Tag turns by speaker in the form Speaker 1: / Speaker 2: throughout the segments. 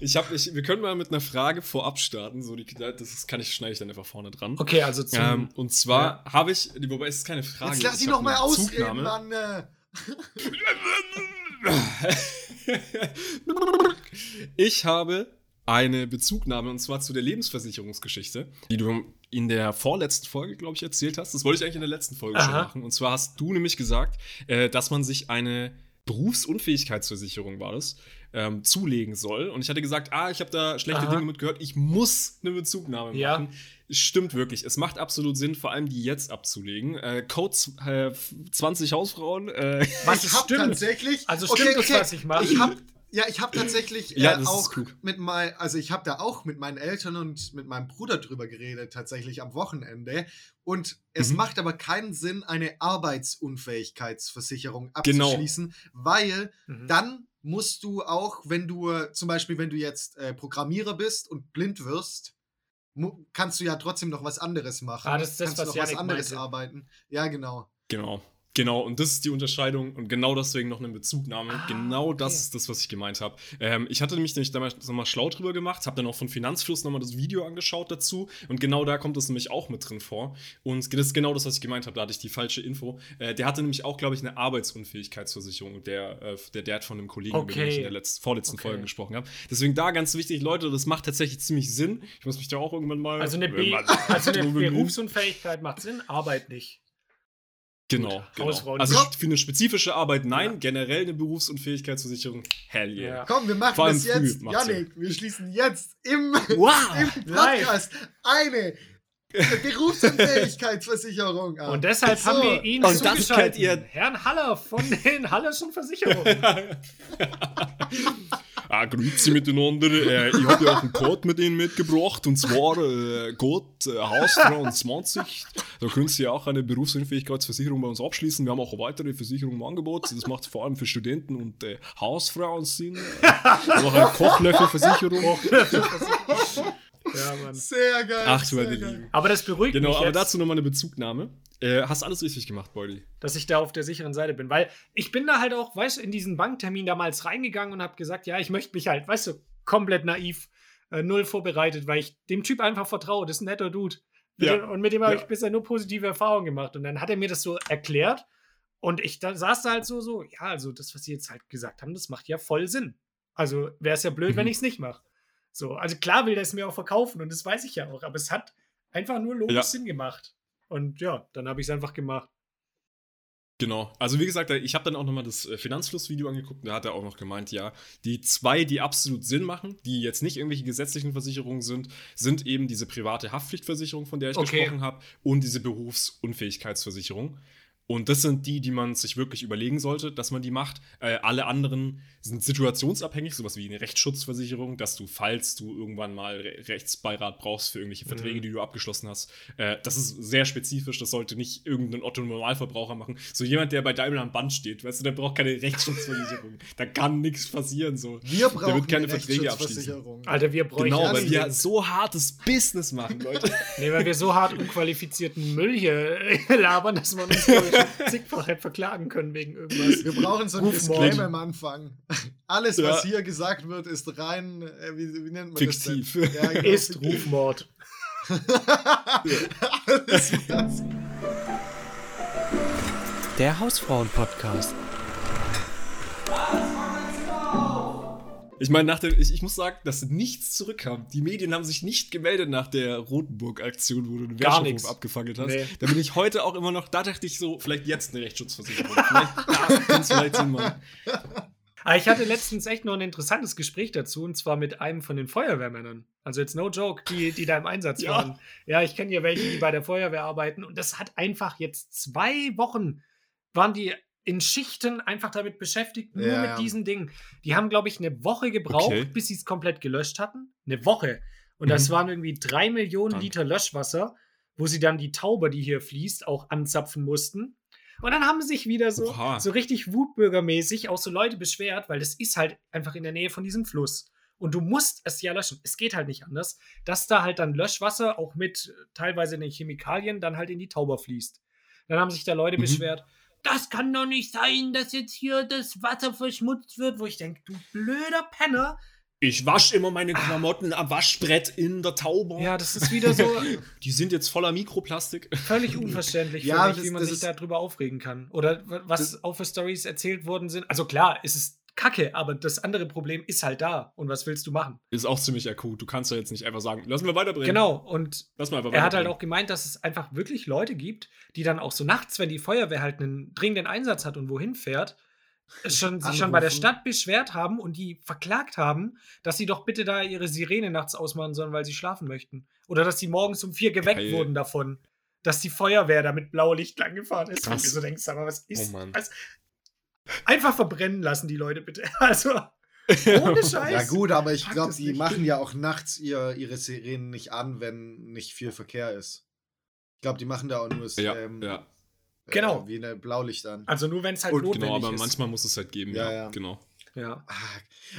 Speaker 1: Ich habe, ich, wir können mal mit einer Frage vorab starten. So die, das kann ich schneide ich dann einfach vorne dran.
Speaker 2: Okay, also zum,
Speaker 1: ähm, und zwar ja. habe ich, wobei es ist keine Frage.
Speaker 3: Jetzt lass sie noch mal ausreden, Mann.
Speaker 1: ich habe eine Bezugnahme und zwar zu der Lebensversicherungsgeschichte, die du in der vorletzten Folge, glaube ich, erzählt hast. Das wollte ich eigentlich in der letzten Folge Aha. schon machen. Und zwar hast du nämlich gesagt, äh, dass man sich eine Berufsunfähigkeitsversicherung war das, ähm, zulegen soll. Und ich hatte gesagt, ah, ich habe da schlechte Aha. Dinge mitgehört, ich muss eine Bezugnahme ja. machen. Stimmt wirklich. Es macht absolut Sinn, vor allem die jetzt abzulegen. Äh, Code äh, 20 Hausfrauen. Äh,
Speaker 3: was ich stimmt. tatsächlich.
Speaker 2: Also stimmt okay, das, was ich mache.
Speaker 3: Ich habe ja, ich habe tatsächlich äh, ja, auch mit mein, also ich habe da auch mit meinen Eltern und mit meinem Bruder drüber geredet, tatsächlich am Wochenende. Und es mhm. macht aber keinen Sinn, eine Arbeitsunfähigkeitsversicherung genau. abzuschließen, genau. weil mhm. dann musst du auch, wenn du zum Beispiel, wenn du jetzt äh, Programmierer bist und blind wirst, kannst du ja trotzdem noch was anderes machen.
Speaker 2: Ah, das ist das,
Speaker 3: kannst
Speaker 2: was
Speaker 3: du noch
Speaker 2: Janik
Speaker 3: was anderes meinte. arbeiten. Ja, genau.
Speaker 1: Genau. Genau, und das ist die Unterscheidung und genau deswegen noch eine Bezugnahme. Ah, genau das ist das, was ich gemeint habe. Ähm, ich hatte mich nämlich damals nochmal schlau drüber gemacht, habe dann auch von Finanzfluss nochmal das Video angeschaut dazu und genau da kommt das nämlich auch mit drin vor. Und das ist genau das, was ich gemeint habe, da hatte ich die falsche Info. Äh, der hatte nämlich auch, glaube ich, eine Arbeitsunfähigkeitsversicherung, der, äh, der Dad von einem Kollegen, okay. mit dem ich in der letzten, vorletzten okay. Folge gesprochen habe. Deswegen da ganz wichtig, Leute, das macht tatsächlich ziemlich Sinn. Ich muss mich da auch irgendwann mal.
Speaker 2: Also eine, Be also eine Berufsunfähigkeit macht Sinn, Arbeit nicht.
Speaker 1: Genau. genau. Also für eine spezifische Arbeit nein, ja. generell eine Berufsunfähigkeitsversicherung, hell yeah. Ja.
Speaker 3: Komm, wir machen Vor das jetzt. Janik, wir schließen jetzt im, wow. im Podcast eine Berufsunfähigkeitsversicherung
Speaker 2: ab. Und deshalb so. haben wir ihn
Speaker 1: Und das kennt ihr
Speaker 2: Herrn Haller von den Hallerschen Versicherungen.
Speaker 1: Ah, grüezi miteinander. Äh, ich habe ja auch einen Code mit Ihnen mitgebracht und zwar äh, Code äh, Haus23. Da können Sie auch eine Berufsunfähigkeitsversicherung bei uns abschließen. Wir haben auch weitere Versicherungen im Angebot. Das macht vor allem für Studenten und äh, Hausfrauen Sinn. Wir haben auch eine Kochlöffelversicherung.
Speaker 3: Ja, Mann. Sehr geil.
Speaker 1: Ach du meine Lieben.
Speaker 2: Aber das beruhigt
Speaker 1: genau,
Speaker 2: mich.
Speaker 1: Genau, aber dazu nochmal eine Bezugnahme. Äh, hast alles richtig gemacht, Beuli.
Speaker 2: Dass ich da auf der sicheren Seite bin. Weil ich bin da halt auch, weißt du, in diesen Banktermin damals reingegangen und habe gesagt, ja, ich möchte mich halt, weißt du, komplett naiv, äh, null vorbereitet, weil ich dem Typ einfach vertraue. Das ist ein netter Dude. Ja. Und mit dem habe ja. ich bisher nur positive Erfahrungen gemacht. Und dann hat er mir das so erklärt. Und ich da, saß da halt so, so, ja, also das, was sie jetzt halt gesagt haben, das macht ja voll Sinn. Also wäre es ja blöd, mhm. wenn ich es nicht mache. So, also klar will der es mir auch verkaufen und das weiß ich ja auch, aber es hat einfach nur logisch ja. Sinn gemacht. Und ja, dann habe ich es einfach gemacht.
Speaker 1: Genau. Also wie gesagt, ich habe dann auch nochmal das äh, Finanzflussvideo angeguckt und da hat er auch noch gemeint, ja, die zwei, die absolut Sinn machen, die jetzt nicht irgendwelche gesetzlichen Versicherungen sind, sind eben diese private Haftpflichtversicherung, von der ich okay. gesprochen habe, und diese Berufsunfähigkeitsversicherung. Und das sind die, die man sich wirklich überlegen sollte, dass man die macht. Äh, alle anderen sind situationsabhängig, sowas wie eine Rechtsschutzversicherung, dass du, falls du irgendwann mal Re Rechtsbeirat brauchst für irgendwelche Verträge, mhm. die du abgeschlossen hast, äh, das ist sehr spezifisch, das sollte nicht irgendein Otto-Normalverbraucher machen. So jemand, der bei Daimler am Band steht, weißt du, der braucht keine Rechtsschutzversicherung. da kann nichts passieren. So.
Speaker 3: Wir brauchen der wird keine Verträge abschließen.
Speaker 2: Alter, wir brauchen
Speaker 1: Genau, weil wir so hartes Business machen, Leute.
Speaker 2: nee, weil wir so hart unqualifizierten Müll hier labern, dass man uns zigfach hätte verklagen können wegen irgendwas.
Speaker 3: Wir brauchen so ein Disclaimer am Anfang. Alles, ja. was hier gesagt wird, ist rein, äh, wie, wie, nennt man
Speaker 1: Fiktiv.
Speaker 3: das?
Speaker 2: Ja, genau, ist. Rufmord.
Speaker 3: Alles was.
Speaker 4: Der Hausfrauen-Podcast.
Speaker 1: Ich meine, ich, ich muss sagen, dass nichts zurückkam. Die Medien haben sich nicht gemeldet nach der Rotenburg-Aktion, wo du den Wertschöpfung abgefangen hast. Nee. Da bin ich heute auch immer noch, da dachte ich so, vielleicht jetzt eine Rechtsschutzversicherung. vielleicht, kann vielleicht Sinn machen.
Speaker 2: Ich hatte letztens echt noch ein interessantes Gespräch dazu, und zwar mit einem von den Feuerwehrmännern. Also jetzt no joke, die, die da im Einsatz ja. waren. Ja, ich kenne ja welche, die bei der Feuerwehr arbeiten. Und das hat einfach jetzt zwei Wochen waren die in Schichten einfach damit beschäftigt, nur ja, mit ja. diesen Dingen. Die haben, glaube ich, eine Woche gebraucht, okay. bis sie es komplett gelöscht hatten. Eine Woche. Und mhm. das waren irgendwie drei Millionen Dank. Liter Löschwasser, wo sie dann die Taube, die hier fließt, auch anzapfen mussten. Und dann haben sich wieder so, so richtig wutbürgermäßig auch so Leute beschwert, weil das ist halt einfach in der Nähe von diesem Fluss. Und du musst es ja löschen. Es geht halt nicht anders, dass da halt dann Löschwasser auch mit teilweise den Chemikalien dann halt in die Tauber fließt. Dann haben sich da Leute mhm. beschwert, das kann doch nicht sein, dass jetzt hier das Wasser verschmutzt wird, wo ich denke, du blöder Penner,
Speaker 1: ich wasche immer meine Klamotten am Waschbrett in der Taube.
Speaker 2: Ja, das ist wieder so.
Speaker 1: Die sind jetzt voller Mikroplastik.
Speaker 2: Völlig unverständlich, ja, mich, das, wie man sich darüber aufregen kann. Oder was auch für Stories erzählt worden sind. Also klar, es ist kacke, aber das andere Problem ist halt da. Und was willst du machen?
Speaker 1: Ist auch ziemlich akut. Du kannst ja jetzt nicht einfach sagen, lassen wir weiterbringen.
Speaker 2: Genau, und er hat halt auch gemeint, dass es einfach wirklich Leute gibt, die dann auch so nachts, wenn die Feuerwehr halt einen dringenden Einsatz hat und wohin fährt, schon, sich schon bei der Stadt beschwert haben und die verklagt haben, dass sie doch bitte da ihre Sirene nachts ausmachen sollen, weil sie schlafen möchten. Oder dass sie morgens um vier geweckt Geil. wurden davon, dass die Feuerwehr da mit blauem Licht langgefahren ist. Und du so denkst, aber was ist oh was? Einfach verbrennen lassen, die Leute bitte. Also.
Speaker 3: Ohne Scheiß. Ja, gut, aber ich glaube, die machen ja auch nachts ihr, ihre Sirenen nicht an, wenn nicht viel Verkehr ist. Ich glaube, die machen da auch nur das,
Speaker 1: ja, ähm, ja.
Speaker 2: Genau.
Speaker 3: Äh, wie ein Blaulicht an.
Speaker 2: Also nur, wenn es halt Und,
Speaker 1: notwendig genau, aber ist. manchmal muss es halt geben, ja, ja. genau.
Speaker 2: Ja.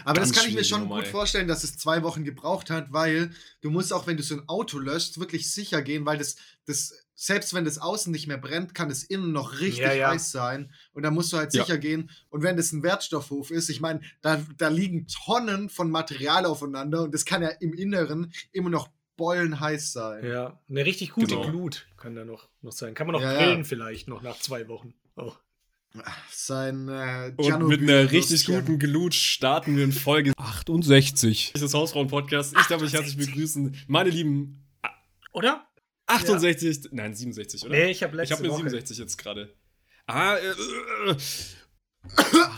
Speaker 3: Aber Ganz das kann ich mir schon gut vorstellen, dass es zwei Wochen gebraucht hat, weil du musst auch, wenn du so ein Auto löscht, wirklich sicher gehen, weil das, das selbst wenn das außen nicht mehr brennt, kann es innen noch richtig ja, ja. heiß sein. Und da musst du halt sicher ja. gehen. Und wenn das ein Wertstoffhof ist, ich meine, da, da liegen Tonnen von Material aufeinander und das kann ja im Inneren immer noch bollenheiß sein.
Speaker 2: Ja, eine richtig gute genau. Glut kann da noch, noch sein. Kann man noch grillen vielleicht noch nach zwei Wochen. Oh.
Speaker 3: Sein
Speaker 1: äh, Und mit einer richtig guten Glut starten wir in Folge 68 Das ist Hausfrauen-Podcast. Ich darf euch herzlich begrüßen, meine lieben.
Speaker 2: Oder?
Speaker 1: 68, ja. nein, 67, oder?
Speaker 2: Nee, ich habe
Speaker 1: letzte Ich habe mir 67 jetzt gerade. Ah, äh,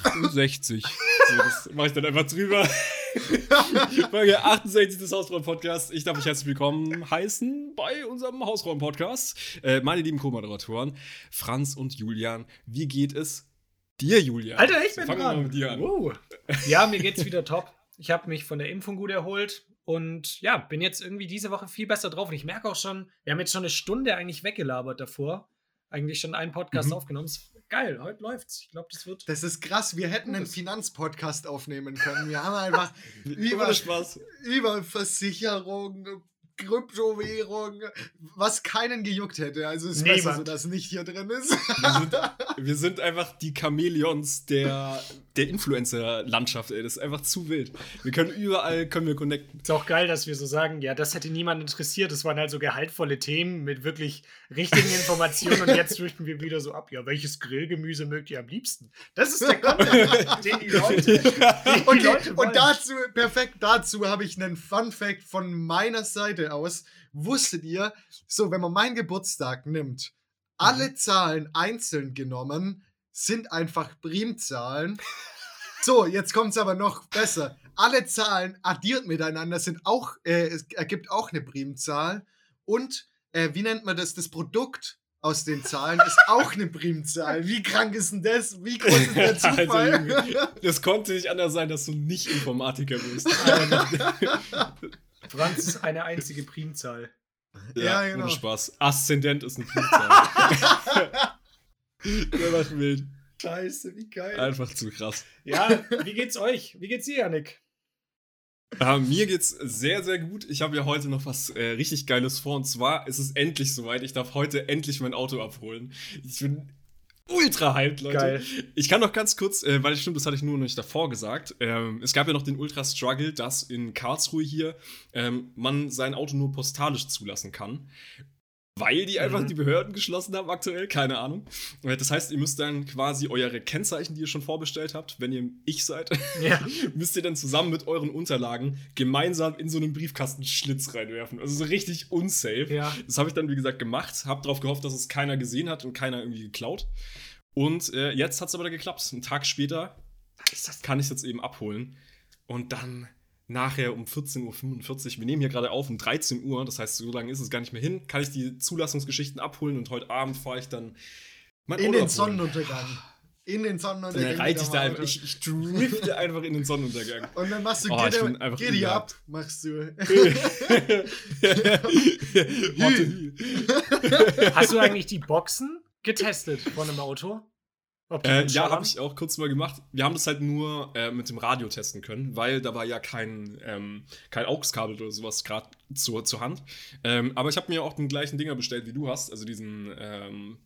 Speaker 1: 68. so, das mache ich dann einfach drüber. Folge 68 des Hausfrauen-Podcasts. Ich darf euch herzlich willkommen heißen bei unserem Hausfrauen-Podcast. Äh, meine lieben Co-Moderatoren, Franz und Julian. Wie geht es dir, Julian?
Speaker 2: Alter, ich bin Fangen dran. mit dir an. Uh. Ja, mir geht's wieder top. Ich habe mich von der Impfung gut erholt und ja, bin jetzt irgendwie diese Woche viel besser drauf. Und ich merke auch schon, wir haben jetzt schon eine Stunde eigentlich weggelabert davor. Eigentlich schon einen Podcast mhm. aufgenommen. Geil, heute läuft's. Ich glaube, das wird.
Speaker 3: Das ist krass. Wir hätten einen Finanzpodcast aufnehmen können. Wir haben einfach über, über Versicherung, Kryptowährung, was keinen gejuckt hätte. Also es ist Niemand. besser, so dass nicht hier drin ist.
Speaker 1: Wir sind, wir sind einfach die Chamäleons der, der Influencer-Landschaft, ey. Das ist einfach zu wild. Wir können überall, können wir connecten.
Speaker 2: Ist auch geil, dass wir so sagen, ja, das hätte niemand interessiert. Das waren halt so gehaltvolle Themen mit wirklich richtigen Informationen und jetzt driften wir wieder so ab. Ja, welches Grillgemüse mögt ihr am liebsten? Das ist der Content, den die Leute,
Speaker 3: die okay, die Leute Und dazu, perfekt dazu habe ich einen Fun-Fact von meiner Seite Seite aus, wusstet ihr, so, wenn man meinen Geburtstag nimmt, alle mhm. Zahlen einzeln genommen sind einfach Primzahlen. So, jetzt kommt es aber noch besser. Alle Zahlen addiert miteinander sind auch, äh, es ergibt auch eine Primzahl. Und äh, wie nennt man das? Das Produkt aus den Zahlen ist auch eine Primzahl. Wie krank ist denn das? Wie groß ist der also, Zufall?
Speaker 1: Also, das konnte nicht anders sein, dass du nicht Informatiker bist.
Speaker 2: Franz ist eine einzige Primzahl.
Speaker 1: Ja, ja genau. Ohne Spaß. Aszendent ist eine Primzahl. Der macht wild.
Speaker 2: Scheiße, wie geil.
Speaker 1: Einfach zu krass.
Speaker 2: Ja, wie geht's euch? Wie geht's dir, Janik?
Speaker 1: Uh, mir geht's sehr, sehr gut. Ich habe ja heute noch was äh, richtig Geiles vor. Und zwar ist es endlich soweit. Ich darf heute endlich mein Auto abholen. Ich bin ultra hyped, Leute. Geil. Ich kann noch ganz kurz, äh, weil ich stimmt, das hatte ich nur noch nicht davor gesagt. Ähm, es gab ja noch den Ultra-Struggle, dass in Karlsruhe hier ähm, man sein Auto nur postalisch zulassen kann. Weil die einfach mhm. die Behörden geschlossen haben aktuell, keine Ahnung. Äh, das heißt, ihr müsst dann quasi eure Kennzeichen, die ihr schon vorbestellt habt, wenn ihr ich seid, ja. müsst ihr dann zusammen mit euren Unterlagen gemeinsam in so einen Briefkastenschlitz reinwerfen. Also so richtig unsafe. Ja. Das habe ich dann, wie gesagt, gemacht. Hab darauf gehofft, dass es keiner gesehen hat und keiner irgendwie geklaut. Und äh, jetzt hat es aber geklappt. Einen Tag später kann ich es jetzt eben abholen. Und dann nachher um 14.45 Uhr, wir nehmen hier gerade auf um 13 Uhr, das heißt, so lange ist es gar nicht mehr hin, kann ich die Zulassungsgeschichten abholen und heute Abend fahre ich dann
Speaker 3: in den Sonnenuntergang. In den Sonnenuntergang.
Speaker 1: Dann reite ich da einfach, ich, ich drifte einfach in den Sonnenuntergang.
Speaker 3: Und dann machst du oh, Giddy, Giddy ab, machst du.
Speaker 2: Hast du eigentlich die Boxen getestet von einem Auto?
Speaker 1: Äh, ja, habe ich auch kurz mal gemacht. Wir haben das halt nur äh, mit dem Radio testen können, weil da war ja kein, ähm, kein AUX-Kabel oder sowas gerade zur, zur Hand. Ähm, aber ich habe mir auch den gleichen Dinger bestellt, wie du hast, also diesen ähm,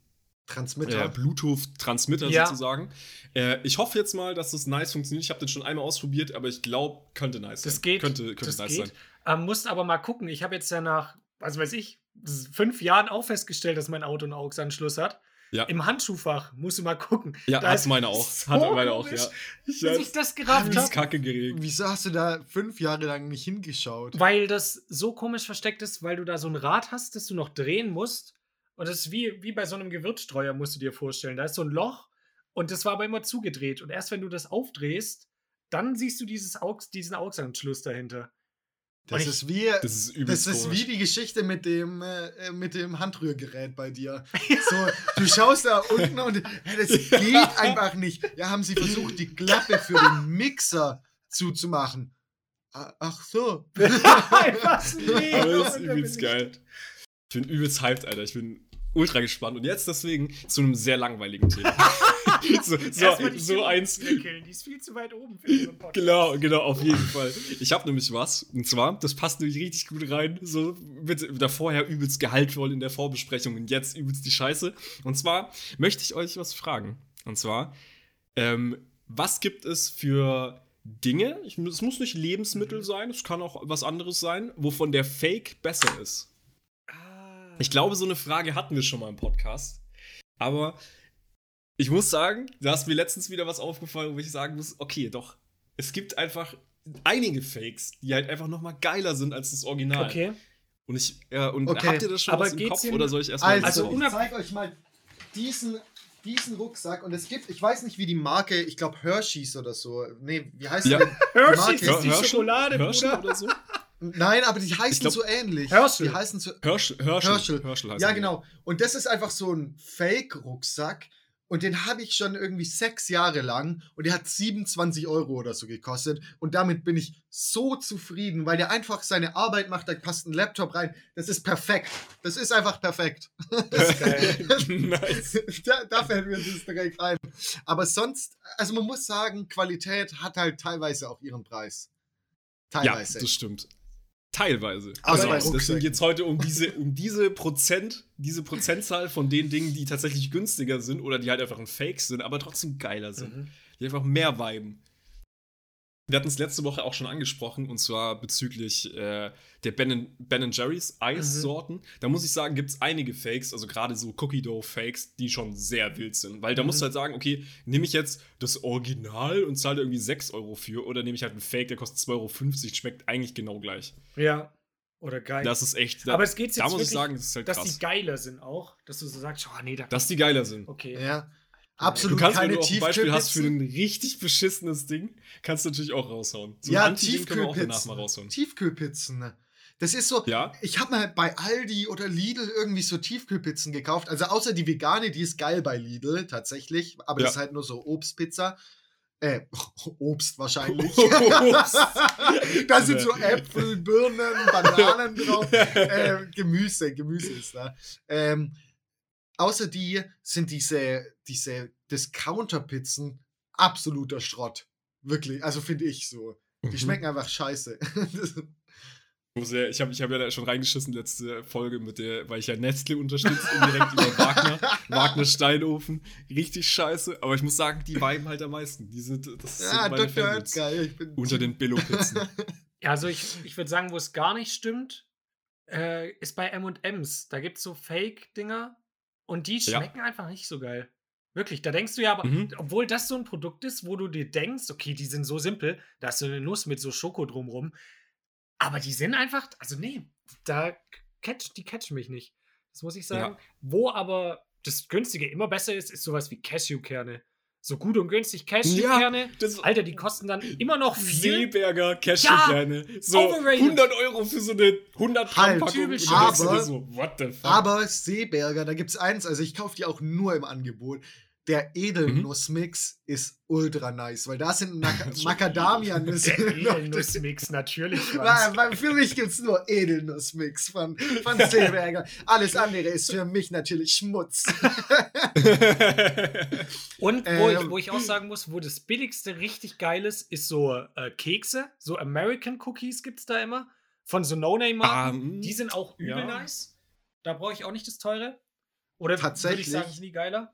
Speaker 3: Transmitter.
Speaker 1: äh, Bluetooth-Transmitter
Speaker 2: Ja.
Speaker 1: sozusagen. Äh, ich hoffe jetzt mal, dass das nice funktioniert. Ich habe den schon einmal ausprobiert, aber ich glaube, könnte nice sein.
Speaker 2: Das geht.
Speaker 1: Könnte, könnte
Speaker 2: das
Speaker 1: nice
Speaker 2: geht.
Speaker 1: sein.
Speaker 2: Ähm, musst aber mal gucken. Ich habe jetzt ja nach, was weiß ich, fünf Jahren auch festgestellt, dass mein Auto einen AUX-Anschluss hat.
Speaker 1: Ja.
Speaker 2: Im Handschuhfach musst du mal gucken.
Speaker 1: Ja,
Speaker 2: Da
Speaker 1: hat
Speaker 2: ist
Speaker 1: meine auch.
Speaker 2: so
Speaker 1: Hat meine auch,
Speaker 2: komisch,
Speaker 1: ja. Ich
Speaker 2: Bis ich das gerafft
Speaker 1: das
Speaker 2: habe.
Speaker 1: Kacke geregt.
Speaker 3: Wieso hast du da fünf Jahre lang nicht hingeschaut?
Speaker 2: Weil das so komisch versteckt ist, weil du da so ein Rad hast, das du noch drehen musst. Und das ist wie, wie bei so einem Gewürzstreuer, musst du dir vorstellen. Da ist so ein Loch und das war aber immer zugedreht. Und erst wenn du das aufdrehst, dann siehst du dieses AUX, diesen AUX-Anschluss dahinter.
Speaker 3: Das
Speaker 2: ich-
Speaker 3: ist wie.
Speaker 1: Das ist
Speaker 3: Das ist wie die Geschichte mit dem, äh, mit dem Handrührgerät bei dir. So, du schaust da unten und das geht einfach nicht. Ja, haben sie versucht, die Klappe für den Mixer zuzumachen. Ach so.
Speaker 1: Aber das ist übelst geil. Ich bin übelst hyped, Alter. Ich bin ultra gespannt. Und jetzt deswegen zu einem sehr langweiligen Thema. so, so, so eins.
Speaker 2: Die ist viel zu weit oben für so Podcast.
Speaker 1: Genau, genau, auf jeden Fall. Ich habe nämlich was. Und zwar, das passt nämlich richtig gut rein. So mit da vorher übelst gehaltvoll in der Vorbesprechung und jetzt übelst die Scheiße. Und zwar möchte ich euch was fragen. Und zwar, ähm, was gibt es für Dinge, ich, es muss nicht Lebensmittel sein, es kann auch was anderes sein, wovon der Fake besser ist?
Speaker 2: Ah.
Speaker 1: Ich glaube, so eine Frage hatten wir schon mal im Podcast. Aber ich muss sagen, da ist mir letztens wieder was aufgefallen, wo ich sagen muss, okay, doch, es gibt einfach einige Fakes, die halt einfach noch mal geiler sind als das Original.
Speaker 2: Okay.
Speaker 1: Und ich, ja, und
Speaker 3: Okay.
Speaker 1: habt ihr das schon
Speaker 2: Aber
Speaker 1: was im Kopf oder soll ich erstmal
Speaker 3: Also,
Speaker 2: Also
Speaker 3: ich zeige euch mal diesen, diesen Rucksack und es gibt, ich weiß nicht, wie die Marke, ich glaube Hershey's oder so. Nee, wie heißt
Speaker 1: Ja.
Speaker 3: die denn?
Speaker 2: Hershey's
Speaker 3: Marke-
Speaker 2: ist die
Speaker 1: Herschel?
Speaker 2: Schokolade, Bruder.
Speaker 1: oder so?
Speaker 3: Nein, aber die heißen
Speaker 1: glaub-
Speaker 3: so ähnlich.
Speaker 2: Herschel.
Speaker 3: Die heißen so.
Speaker 1: Herschel, Herschel,
Speaker 3: Herschel.
Speaker 1: Herschel heißt
Speaker 3: Ja, genau. Und das ist einfach so ein Fake-Rucksack. Und den habe ich schon irgendwie sechs Jahre lang. Und der hat 27 Euro oder so gekostet. Und damit bin ich so zufrieden, weil der einfach seine Arbeit macht. Da passt ein Laptop rein. Das ist perfekt. Das ist einfach perfekt.
Speaker 2: Das ist geil.
Speaker 1: nice.
Speaker 3: da, da fällt mir das direkt ein. Aber sonst, also man muss sagen, Qualität hat halt teilweise auch ihren Preis.
Speaker 1: Ja,
Speaker 3: Teilweise.
Speaker 1: das stimmt. Teilweise.
Speaker 3: Also bei
Speaker 1: Deswegen geht es heute um diese, um diese Prozent, diese Prozentzahl von den Dingen, die tatsächlich günstiger sind oder die halt einfach ein Fake sind, aber trotzdem geiler sind.
Speaker 2: Mhm.
Speaker 1: Die einfach mehr viben. Wir hatten es letzte Woche auch schon angesprochen, und zwar bezüglich äh, der Ben, ben Jerry's Eissorten. Da muss ich sagen, gibt es einige Fakes, also gerade so Cookie Dough Fakes, die schon sehr wild sind. Weil da
Speaker 2: Mhm.
Speaker 1: musst du halt sagen, okay, nehme ich jetzt das Original und zahle irgendwie 6 Euro für, oder nehme ich halt einen Fake, der kostet 2,50 Euro, schmeckt eigentlich genau gleich.
Speaker 2: Ja. Oder geil.
Speaker 1: Das ist echt. Da,
Speaker 2: Aber es geht jetzt
Speaker 1: da muss
Speaker 2: wirklich,
Speaker 1: ich sagen, das ist halt
Speaker 2: dass
Speaker 1: krass.
Speaker 2: die geiler sind auch. Dass du so sagst, oh nee, da.
Speaker 1: dass die geiler sind.
Speaker 2: okay.
Speaker 3: Ja.
Speaker 1: Du
Speaker 3: Absolut
Speaker 1: kannst, wenn
Speaker 3: keine
Speaker 1: du auch ein Beispiel hast für ein richtig beschissenes Ding, kannst du natürlich auch raushauen. So
Speaker 3: Ja, Tiefkühlpizzen. Tiefkühlpizzen. Das ist so,
Speaker 1: Ja,
Speaker 3: ich habe mal bei Aldi oder Lidl irgendwie so Tiefkühlpizzen gekauft. Also außer die vegane, die ist geil bei Lidl tatsächlich. Aber
Speaker 1: Ja.
Speaker 3: das ist halt nur so Obstpizza. Äh, Obst wahrscheinlich.
Speaker 1: Obst.
Speaker 3: da sind so Äpfel, Birnen, Bananen drauf. äh, Gemüse, Gemüse ist da. Ähm, außer die sind diese, diese Discounter-Pizzen absoluter Schrott. Wirklich, also finde ich so. Die
Speaker 1: Mhm.
Speaker 3: schmecken einfach scheiße.
Speaker 1: Ich habe ich hab ja da schon reingeschissen, letzte Folge, mit der, weil ich ja Nestle unterstütze, indirekt über Wagner, Wagner Steinofen. Richtig scheiße, aber ich muss sagen, die weiben halt am meisten. Die sind, das
Speaker 3: ja,
Speaker 1: sind meine
Speaker 3: Dr. Oetker. Ich bin
Speaker 1: Unter den Billo-Pizzen.
Speaker 2: Ja, also ich, ich würde sagen, wo es gar nicht stimmt, äh, ist bei MMs. Da gibt es so Fake-Dinger und die
Speaker 1: Ja.
Speaker 2: schmecken einfach nicht so geil. Wirklich, da denkst du ja aber,
Speaker 1: Mhm.
Speaker 2: obwohl das so ein Produkt ist, wo du dir denkst, okay, die sind so simpel, da hast du eine Nuss mit so Schoko drumrum. Aber die sind einfach, also nee, da catch, die catchen mich nicht. Das muss ich sagen.
Speaker 1: Ja.
Speaker 2: Wo aber das Günstige immer besser ist, ist sowas wie Cashewkerne. So gut und günstig
Speaker 1: Ja,
Speaker 2: Cashewkerne.
Speaker 1: das
Speaker 2: Alter, die kosten dann immer noch viel.
Speaker 1: Seeberger Cashewkerne. so
Speaker 2: overrated.
Speaker 1: 100 Euro für so eine 100 Gramm
Speaker 3: Halt,
Speaker 1: Packung.
Speaker 3: Aber-
Speaker 1: so, what the fuck?
Speaker 3: Aber Seeberger, da gibt es eins, also ich kaufe die auch nur im Angebot. Der Edelnussmix ist ultra nice, weil da sind Macadamia-Nüsse.
Speaker 2: Edelnussmix, natürlich.
Speaker 3: Für mich gibt es nur Edelnussmix von, von Seeberger. Alles andere ist für mich natürlich Schmutz.
Speaker 2: Und wo, ich,
Speaker 3: Ähm.
Speaker 2: wo ich auch sagen muss, wo das billigste richtig geil ist, ist so äh, Kekse. So American Cookies gibt es da immer. Von so No-Name-Marken.
Speaker 1: Ah,
Speaker 2: Die sind auch übel
Speaker 1: ja.
Speaker 2: nice. Da brauche ich auch nicht das teure. Oder würde ich
Speaker 3: Tatsächlich.
Speaker 2: sagen, ist nie geiler?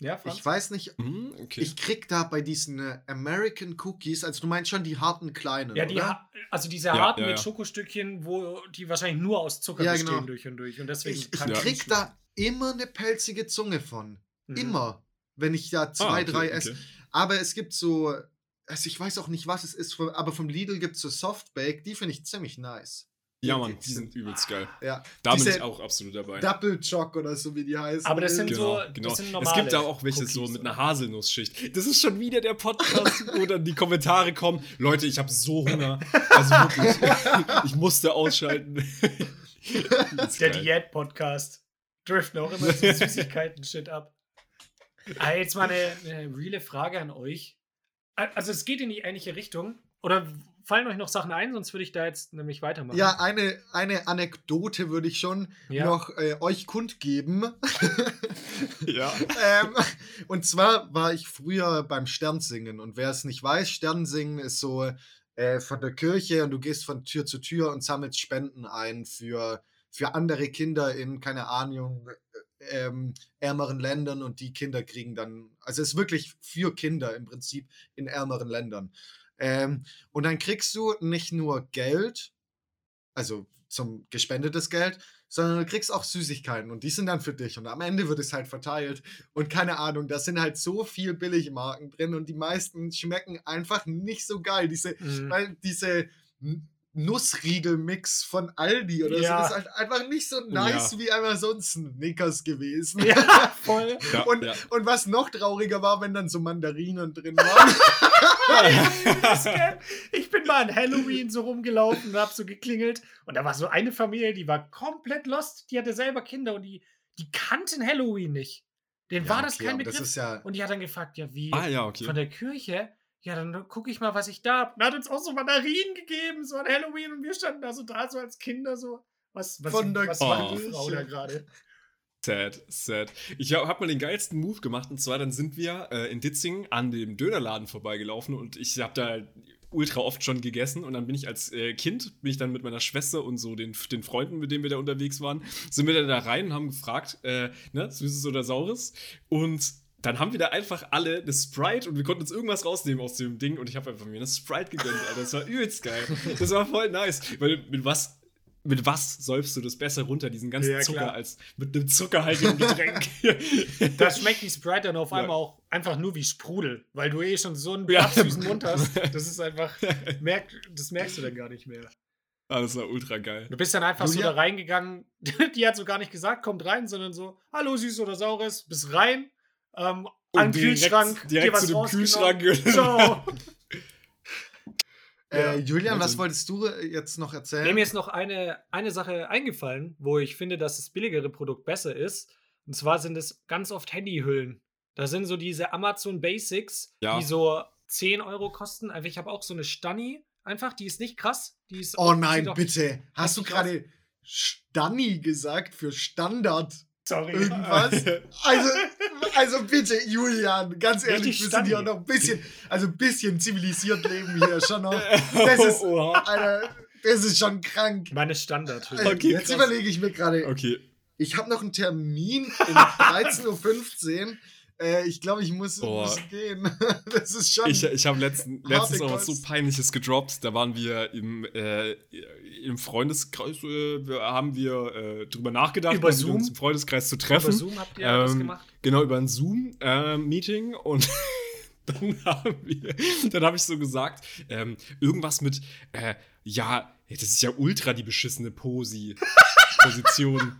Speaker 2: Ja, Franz?
Speaker 3: Ich weiß nicht,
Speaker 1: Hm, okay.
Speaker 3: ich krieg da bei diesen äh, American Cookies, also du meinst schon die harten kleinen,
Speaker 2: ja, die
Speaker 3: oder?
Speaker 2: ha also diese
Speaker 1: Ja,
Speaker 2: harten
Speaker 1: ja,
Speaker 2: mit. Schokostückchen, wo die wahrscheinlich nur aus Zucker
Speaker 3: Ja,
Speaker 2: bestehen
Speaker 3: genau.
Speaker 2: durch und durch. Und deswegen
Speaker 3: Ich, ich krieg da immer eine pelzige Zunge von.
Speaker 2: Mhm.
Speaker 3: Immer. Wenn ich da zwei,
Speaker 1: Ah, okay,
Speaker 3: drei
Speaker 1: okay.
Speaker 3: esse. Aber es gibt so, also ich weiß auch nicht, was es ist, aber vom Lidl gibt es so Softbake, die finde ich ziemlich nice.
Speaker 1: Ja, Mann,
Speaker 3: die
Speaker 1: sind übelst geil.
Speaker 3: Ja.
Speaker 1: Da bin ich auch absolut dabei.
Speaker 3: Double Choc oder so, wie die heißen.
Speaker 2: Aber das sind
Speaker 1: Genau,
Speaker 2: so-
Speaker 1: genau.
Speaker 2: das sind
Speaker 1: es gibt da auch welche so mit einer Haselnussschicht. Das ist schon wieder der Podcast, wo dann die Kommentare kommen. Leute, ich habe so Hunger. Also wirklich, ich musste ausschalten. Das ist
Speaker 2: Der. Diät-Podcast. Driften auch immer so Süßigkeiten-Shit ab. Ah, jetzt mal eine, eine reale Frage an euch. Al- Also es geht in die ähnliche Richtung. Oder fallen euch noch Sachen ein, sonst würde ich da jetzt nämlich weitermachen.
Speaker 3: Ja, eine, eine Anekdote würde ich schon
Speaker 2: Ja.
Speaker 3: noch äh, euch kundgeben.
Speaker 1: Ja.
Speaker 3: ähm, und zwar war ich früher beim Sternsingen. Und wer es nicht weiß, Sternsingen ist so äh, von der Kirche und du gehst von Tür zu Tür und sammelst Spenden ein für, für andere Kinder in, keine Ahnung, äh, ähm, ärmeren Ländern und die Kinder kriegen dann, also es ist wirklich für Kinder im Prinzip in ärmeren Ländern. Ähm, und dann kriegst du nicht nur Geld, also zum gespendetes Geld, sondern du kriegst auch Süßigkeiten und die sind dann für dich und am Ende wird es halt verteilt und keine Ahnung, da sind halt so viel Billigmarken drin und die meisten schmecken einfach nicht so geil. Diese,
Speaker 2: Mhm.
Speaker 3: weil diese Nussriegel-Mix von Aldi oder
Speaker 2: Ja.
Speaker 3: so ist halt einfach nicht so nice
Speaker 1: Ja.
Speaker 3: wie einmal sonst ein Snickers gewesen.
Speaker 2: Ja, voll.
Speaker 1: ja,
Speaker 3: Und,
Speaker 1: ja.
Speaker 3: und was noch trauriger war, wenn dann so Mandarinen drin waren.
Speaker 2: Das ich bin mal an Halloween so rumgelaufen und hab so geklingelt. Und da war so eine Familie, die war komplett lost. Die hatte selber Kinder und die, die kannten Halloween nicht. Denen war das
Speaker 3: okay,
Speaker 2: kein Begriff.
Speaker 3: Das ist ja.
Speaker 2: und die hat dann gefragt, ja, wie?
Speaker 1: Ah, ja, okay.
Speaker 2: Von der Kirche? Ja, dann gucke ich mal, was ich da hab. Und hat uns auch so Mandarinen gegeben, so an Halloween. Und wir standen da so da, so als Kinder so. Was, was,
Speaker 3: Von der
Speaker 2: was war die. Frau da gerade?
Speaker 1: Sad, sad. Ich habe hab mal den geilsten Move gemacht und zwar dann sind wir äh, in Ditzingen an dem Dönerladen vorbeigelaufen und ich habe da ultra oft schon gegessen und dann bin ich als äh, Kind, bin ich dann mit meiner Schwester und so den, den Freunden, mit denen wir da unterwegs waren, sind wir dann da rein und haben gefragt, äh, ne, Süßes oder Saures und dann haben wir da einfach alle eine Sprite und wir konnten uns irgendwas rausnehmen aus dem Ding und ich habe einfach mir eine Sprite gegönnt, Alter. Das war übelst geil. Das war voll nice, weil mit was mit was säufst du das besser runter, diesen ganzen
Speaker 2: Ja,
Speaker 1: Zucker,
Speaker 2: klar.
Speaker 1: als mit einem zuckerhaltigen Getränk?
Speaker 2: Das schmeckt die Sprite dann auf
Speaker 1: Ja.
Speaker 2: einmal auch einfach nur wie Sprudel, weil du eh schon so einen
Speaker 1: Ja.
Speaker 2: süßen Mund hast. Das ist einfach, merk, das merkst du dann gar nicht mehr.
Speaker 1: ah, das war ultra geil.
Speaker 2: Du bist dann einfach so
Speaker 3: Julia?
Speaker 2: da reingegangen. Die hat so gar nicht gesagt, kommt rein, sondern so, hallo süß oder saures, bist rein, ähm, an den
Speaker 1: direkt-
Speaker 2: Kühlschrank, dir
Speaker 1: direkt
Speaker 2: was
Speaker 1: zu dem
Speaker 2: rausgenommen.
Speaker 1: Kühlschrank.
Speaker 2: Ciao.
Speaker 3: Äh, Julian, was
Speaker 1: Wahnsinn.
Speaker 3: wolltest du äh, jetzt noch erzählen?
Speaker 2: Mir ist noch eine, eine Sache eingefallen, wo ich finde, dass das billigere Produkt besser ist. Und zwar sind es ganz oft Handyhüllen. Da sind so diese Amazon Basics,
Speaker 1: Ja.
Speaker 2: die so 10 Euro kosten. Einfach, ich habe auch so eine Stanni, einfach, die ist nicht krass. Die ist
Speaker 3: oh nein, bitte. Hast du gerade Stanni gesagt für Standard?
Speaker 2: Sorry.
Speaker 3: Irgendwas? Also, also bitte, Julian, ganz ehrlich,
Speaker 2: Richtig
Speaker 3: wir sind hier
Speaker 2: Stanni.
Speaker 3: noch ein bisschen, also ein bisschen zivilisiert leben hier schon noch. Das ist. Alter, das ist schon krank.
Speaker 2: Meine Standardhülle.
Speaker 3: Äh,
Speaker 1: Okay,
Speaker 3: Jetzt
Speaker 1: krass.
Speaker 3: überlege ich mir gerade,
Speaker 1: Okay.
Speaker 3: ich habe noch einen Termin um 13.15 Uhr. Äh, ich glaube, ich muss, muss gehen. Das ist schon.
Speaker 1: Ich, ich habe letzten, letztens auch was so. Peinliches gedroppt. Da waren wir im, äh, im Freundeskreis, äh, wir- haben wir äh, drüber nachgedacht,
Speaker 2: Über Zoom?
Speaker 1: uns im Freundeskreis zu
Speaker 2: Über
Speaker 1: treffen.
Speaker 2: Zoom habt ihr das
Speaker 1: Ähm,
Speaker 2: gemacht?
Speaker 1: Genau, über ein Zoom-Meeting und dann haben wir, dann habe ich so gesagt, ähm, irgendwas mit, äh, ja, das ist ja ultra die beschissene Posi. Position.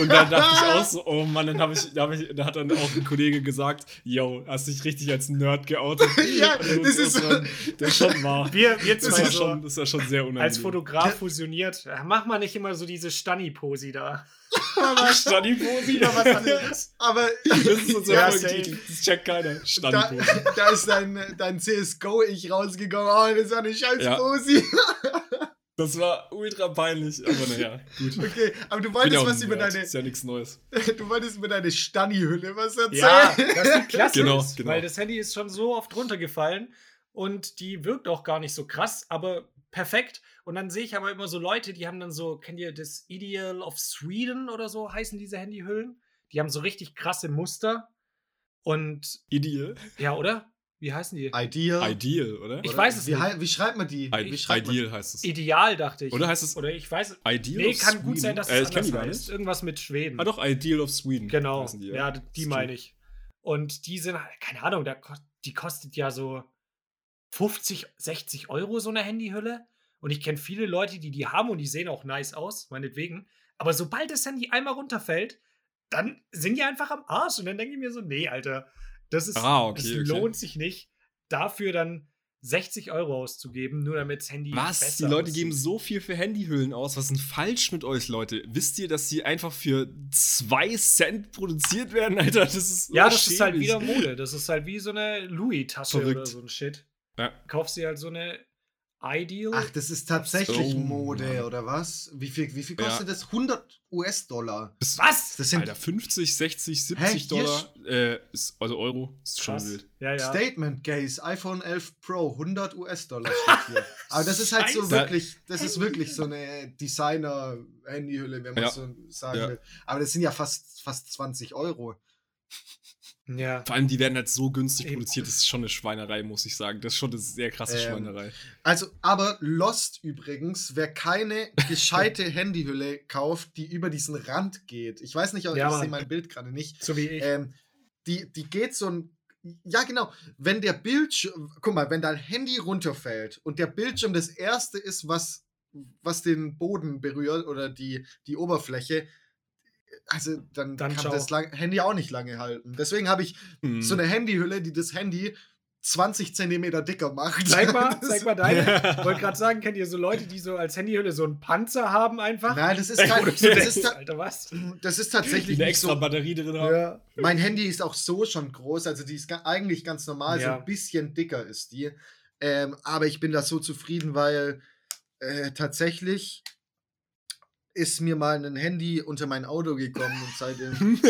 Speaker 1: Und dann dachte ich auch so, oh Mann, dann habe ich, da, hab ich, da hat dann auch ein Kollege gesagt, yo, hast dich richtig als Nerd geoutet.
Speaker 3: Ja,
Speaker 1: Und
Speaker 3: das ist so-
Speaker 1: schon, das ist schon wahr.
Speaker 2: Wir, wir
Speaker 1: Das
Speaker 2: zwei
Speaker 1: war
Speaker 2: so
Speaker 1: schon, das war schon sehr unangenehm.
Speaker 2: als Fotograf fusioniert. Mach mal nicht immer so diese Stanni-Posi da.
Speaker 1: Stani-Posi.
Speaker 2: Wieder was anderes.
Speaker 3: aber
Speaker 1: Das ist unser
Speaker 2: Ja, safe.
Speaker 1: Das checkt keiner.
Speaker 3: da,
Speaker 1: Stani-Posi.
Speaker 3: da ist dein, dein CSGO-Ich rausgegangen. Oh, das ist eine scheiß
Speaker 1: Ja. Das war ultra peinlich, aber naja, gut.
Speaker 3: Okay, aber du wolltest was über deine,
Speaker 1: Ist ja nichts Neues.
Speaker 3: du wolltest über deine Stanni-Hülle was erzählen.
Speaker 2: Ja, das ist klasse.
Speaker 1: Genau,
Speaker 2: ist,
Speaker 1: genau.
Speaker 2: Weil das Handy ist schon so oft runtergefallen und die wirkt auch gar nicht so krass, aber perfekt. Und dann sehe ich aber immer so Leute, die haben dann so, kennt ihr das Ideal of Sweden oder so heißen diese Handyhüllen? Die haben so richtig krasse Muster. Und
Speaker 1: Ideal.
Speaker 2: ja, oder? Wie heißen die?
Speaker 3: Ideal.
Speaker 1: Ideal, oder?
Speaker 2: Ich
Speaker 3: Oder
Speaker 2: weiß es
Speaker 3: wie,
Speaker 2: nicht.
Speaker 3: wie schreibt man die?
Speaker 1: I
Speaker 3: wie schreibt man-
Speaker 1: Ideal heißt es.
Speaker 2: Ideal, dachte ich.
Speaker 1: Oder heißt es
Speaker 2: Oder ich weiß.
Speaker 1: Ideal
Speaker 2: Nee,
Speaker 1: of
Speaker 2: kann
Speaker 1: Sweden?
Speaker 2: gut sein, dass
Speaker 1: äh,
Speaker 2: es
Speaker 1: die
Speaker 2: anders heißt. Irgendwas mit Schweden.
Speaker 1: Ah, doch, Ideal of Sweden.
Speaker 2: Genau.
Speaker 1: heißen
Speaker 2: ja, die
Speaker 1: Stimmt.
Speaker 2: meine ich. Und die sind, keine Ahnung, da, die kostet ja so 50, 60 Euro, so eine Handyhülle. Und ich kenne viele Leute, die die haben und die sehen auch nice aus, meinetwegen. Aber sobald das Handy einmal runterfällt, dann sind die einfach am Arsch. Und dann denke ich mir so, nee, Alter, das ist,
Speaker 1: Ah, okay,
Speaker 2: das
Speaker 1: okay.
Speaker 2: lohnt sich nicht, dafür dann 60 Euro auszugeben, nur damit das Handy
Speaker 1: Was?
Speaker 2: besser
Speaker 1: Die Leute
Speaker 2: aussieht.
Speaker 1: geben so viel für Handyhüllen aus. Was ist denn falsch mit euch, Leute? Wisst ihr, dass die einfach für 2 Cent produziert werden, Alter? Das ist
Speaker 2: Ja, das ist halt wieder Mode. Das ist halt wie so eine Louis-Tasche oder so ein Shit.
Speaker 1: Ja.
Speaker 2: Kaufst dir halt so eine Ideal.
Speaker 3: Ach, das ist tatsächlich
Speaker 1: Oh,
Speaker 3: Mode,
Speaker 1: Mann.
Speaker 3: oder was? Wie viel, wie viel
Speaker 1: Ja.
Speaker 3: kostet das? 100 US-Dollar.
Speaker 1: Das-
Speaker 2: Was?
Speaker 3: Das sind
Speaker 1: Alter, 50, 60, 70
Speaker 3: Hä,
Speaker 1: Dollar. Äh, ist, also Euro. Ist schon
Speaker 2: Krass.
Speaker 1: wild.
Speaker 2: Ja, ja.
Speaker 3: Statement Case, iPhone 11 Pro, 100 US-Dollar steht hier. Aber das ist halt so wirklich, das ist wirklich so eine Designer-Handyhülle, wenn man
Speaker 1: Ja.
Speaker 3: so sagen
Speaker 1: Ja.
Speaker 3: will. Aber das sind ja fast, fast 20 Euro.
Speaker 2: Ja.
Speaker 1: Vor allem, die werden halt so günstig
Speaker 2: Eben.
Speaker 1: produziert. Das ist schon eine Schweinerei, muss ich sagen. Das ist schon eine sehr krasse
Speaker 3: Ähm,
Speaker 1: Schweinerei.
Speaker 3: Also, aber Lost übrigens, wer keine gescheite Handyhülle kauft, die über diesen Rand geht. Ich weiß nicht,
Speaker 2: Ja,
Speaker 3: ich sehe mein Bild gerade nicht.
Speaker 2: So wie ich.
Speaker 3: Ähm, die, die geht so ein. Ja, genau. Wenn der Bildschirm. Guck mal, wenn dein Handy runterfällt und der Bildschirm das erste ist, was, was den Boden berührt oder die, die Oberfläche, also dann,
Speaker 2: Dann
Speaker 3: kann
Speaker 2: ciao.
Speaker 3: das lang, Handy auch nicht lange halten. Deswegen habe ich
Speaker 1: Hm.
Speaker 3: so eine Handyhülle, die das Handy 20 Zentimeter dicker macht.
Speaker 2: zeig mal, zeig mal deine. Ich wollte gerade sagen, kennt ihr so Leute, die so als Handyhülle so einen Panzer haben einfach?
Speaker 3: Nein, das ist kein.
Speaker 2: so
Speaker 3: Das ist,
Speaker 2: Alter, was?
Speaker 3: das ist tatsächlich
Speaker 1: eine
Speaker 3: nicht
Speaker 1: extra
Speaker 3: so.
Speaker 1: Batterie drin haben.
Speaker 3: Ja. Mein Handy ist auch so schon groß, also die ist ga- eigentlich ganz normal, so
Speaker 2: Ja.
Speaker 3: ein bisschen dicker ist die. Ähm, aber ich bin da so zufrieden, weil äh, tatsächlich ist mir mal ein Handy unter mein Auto gekommen und seitdem.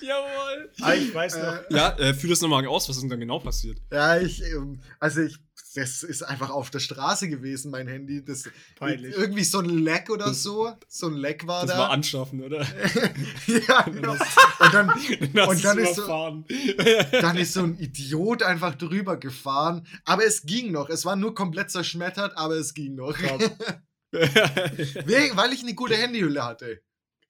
Speaker 1: Jawohl.
Speaker 2: Ah, ich weiß noch.
Speaker 3: äh,
Speaker 1: Ja, äh, führ das nochmal aus, was ist denn dann genau passiert?
Speaker 3: ja, ich, ähm, also ich, das ist einfach auf der Straße gewesen, mein Handy. Das,
Speaker 2: Peinlich.
Speaker 3: Irgendwie so ein Leck oder so. So ein Leck war
Speaker 1: Das
Speaker 3: da.
Speaker 1: war anschaffen, oder?
Speaker 3: ja, genau. Und dann,
Speaker 1: Dann
Speaker 3: Und dann ist so-. Dann ist so ein Idiot einfach drüber gefahren. Aber es ging noch. Es war nur komplett zerschmettert, aber es ging noch. Wegen- Weil ich eine gute Handyhülle hatte.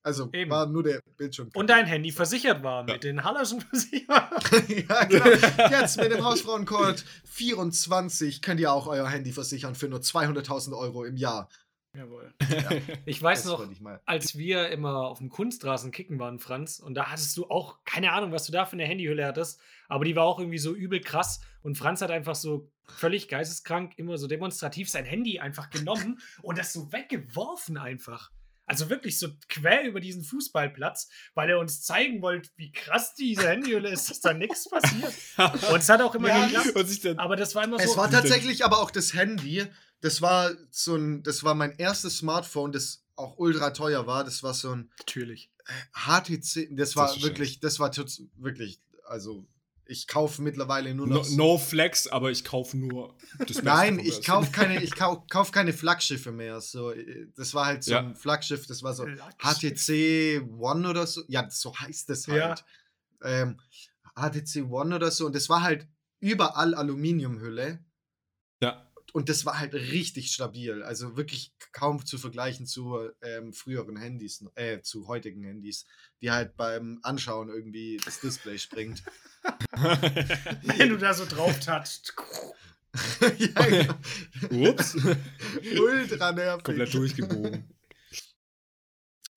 Speaker 3: Also
Speaker 2: Eben.
Speaker 3: war nur der Bildschirm.
Speaker 2: Und dein Handy versichert war mit den Hallerschen Versicherern.
Speaker 3: ja, genau. Jetzt mit dem Hausfrauencode 24 könnt ihr auch euer Handy versichern für nur 200.000 Euro im Jahr.
Speaker 2: Jawohl. Ich weiß noch,
Speaker 3: ich mal.
Speaker 2: als wir immer auf dem Kunstrasen kicken waren, Franz, und da hattest du auch, keine Ahnung, was du da für eine Handyhülle hattest, aber die war auch irgendwie so übel krass. Und Franz hat einfach so völlig geisteskrank immer so demonstrativ sein Handy einfach genommen und das so weggeworfen einfach. Also wirklich so quer über diesen Fußballplatz, weil er uns zeigen wollte, wie krass diese Handyhülle ist, dass da nichts passiert. Und es hat auch immer
Speaker 3: Ja,
Speaker 2: geklappt. Aber das war immer
Speaker 3: Es
Speaker 2: so.
Speaker 3: war tatsächlich aber auch das Handy. Das war so ein, das war mein erstes Smartphone, das auch ultra teuer war. Das war so ein
Speaker 2: Natürlich.
Speaker 3: HTC. Das war
Speaker 1: ist
Speaker 3: wirklich, das war wirklich, also ich kaufe mittlerweile nur
Speaker 1: no,
Speaker 3: noch.
Speaker 1: no flex, aber ich kaufe nur das
Speaker 3: Nein, ich kaufe keine, ich kauf, kauf keine Flaggschiffe mehr. So, äh, das war halt so
Speaker 1: Ja.
Speaker 3: ein Flaggschiff, das war so. HTC One oder so. Ja, so heißt das
Speaker 2: Ja.
Speaker 3: halt. Ähm, HTC One oder so. Und das war halt überall Aluminiumhülle. Und das war halt richtig stabil. Also wirklich kaum zu vergleichen zu ähm, früheren Handys, äh, zu heutigen Handys, die halt beim Anschauen irgendwie das Display springt.
Speaker 2: Wenn du da so drauf touchst.
Speaker 3: ja.
Speaker 1: Ups.
Speaker 3: Ultra nervig.
Speaker 1: Komplett durchgebogen.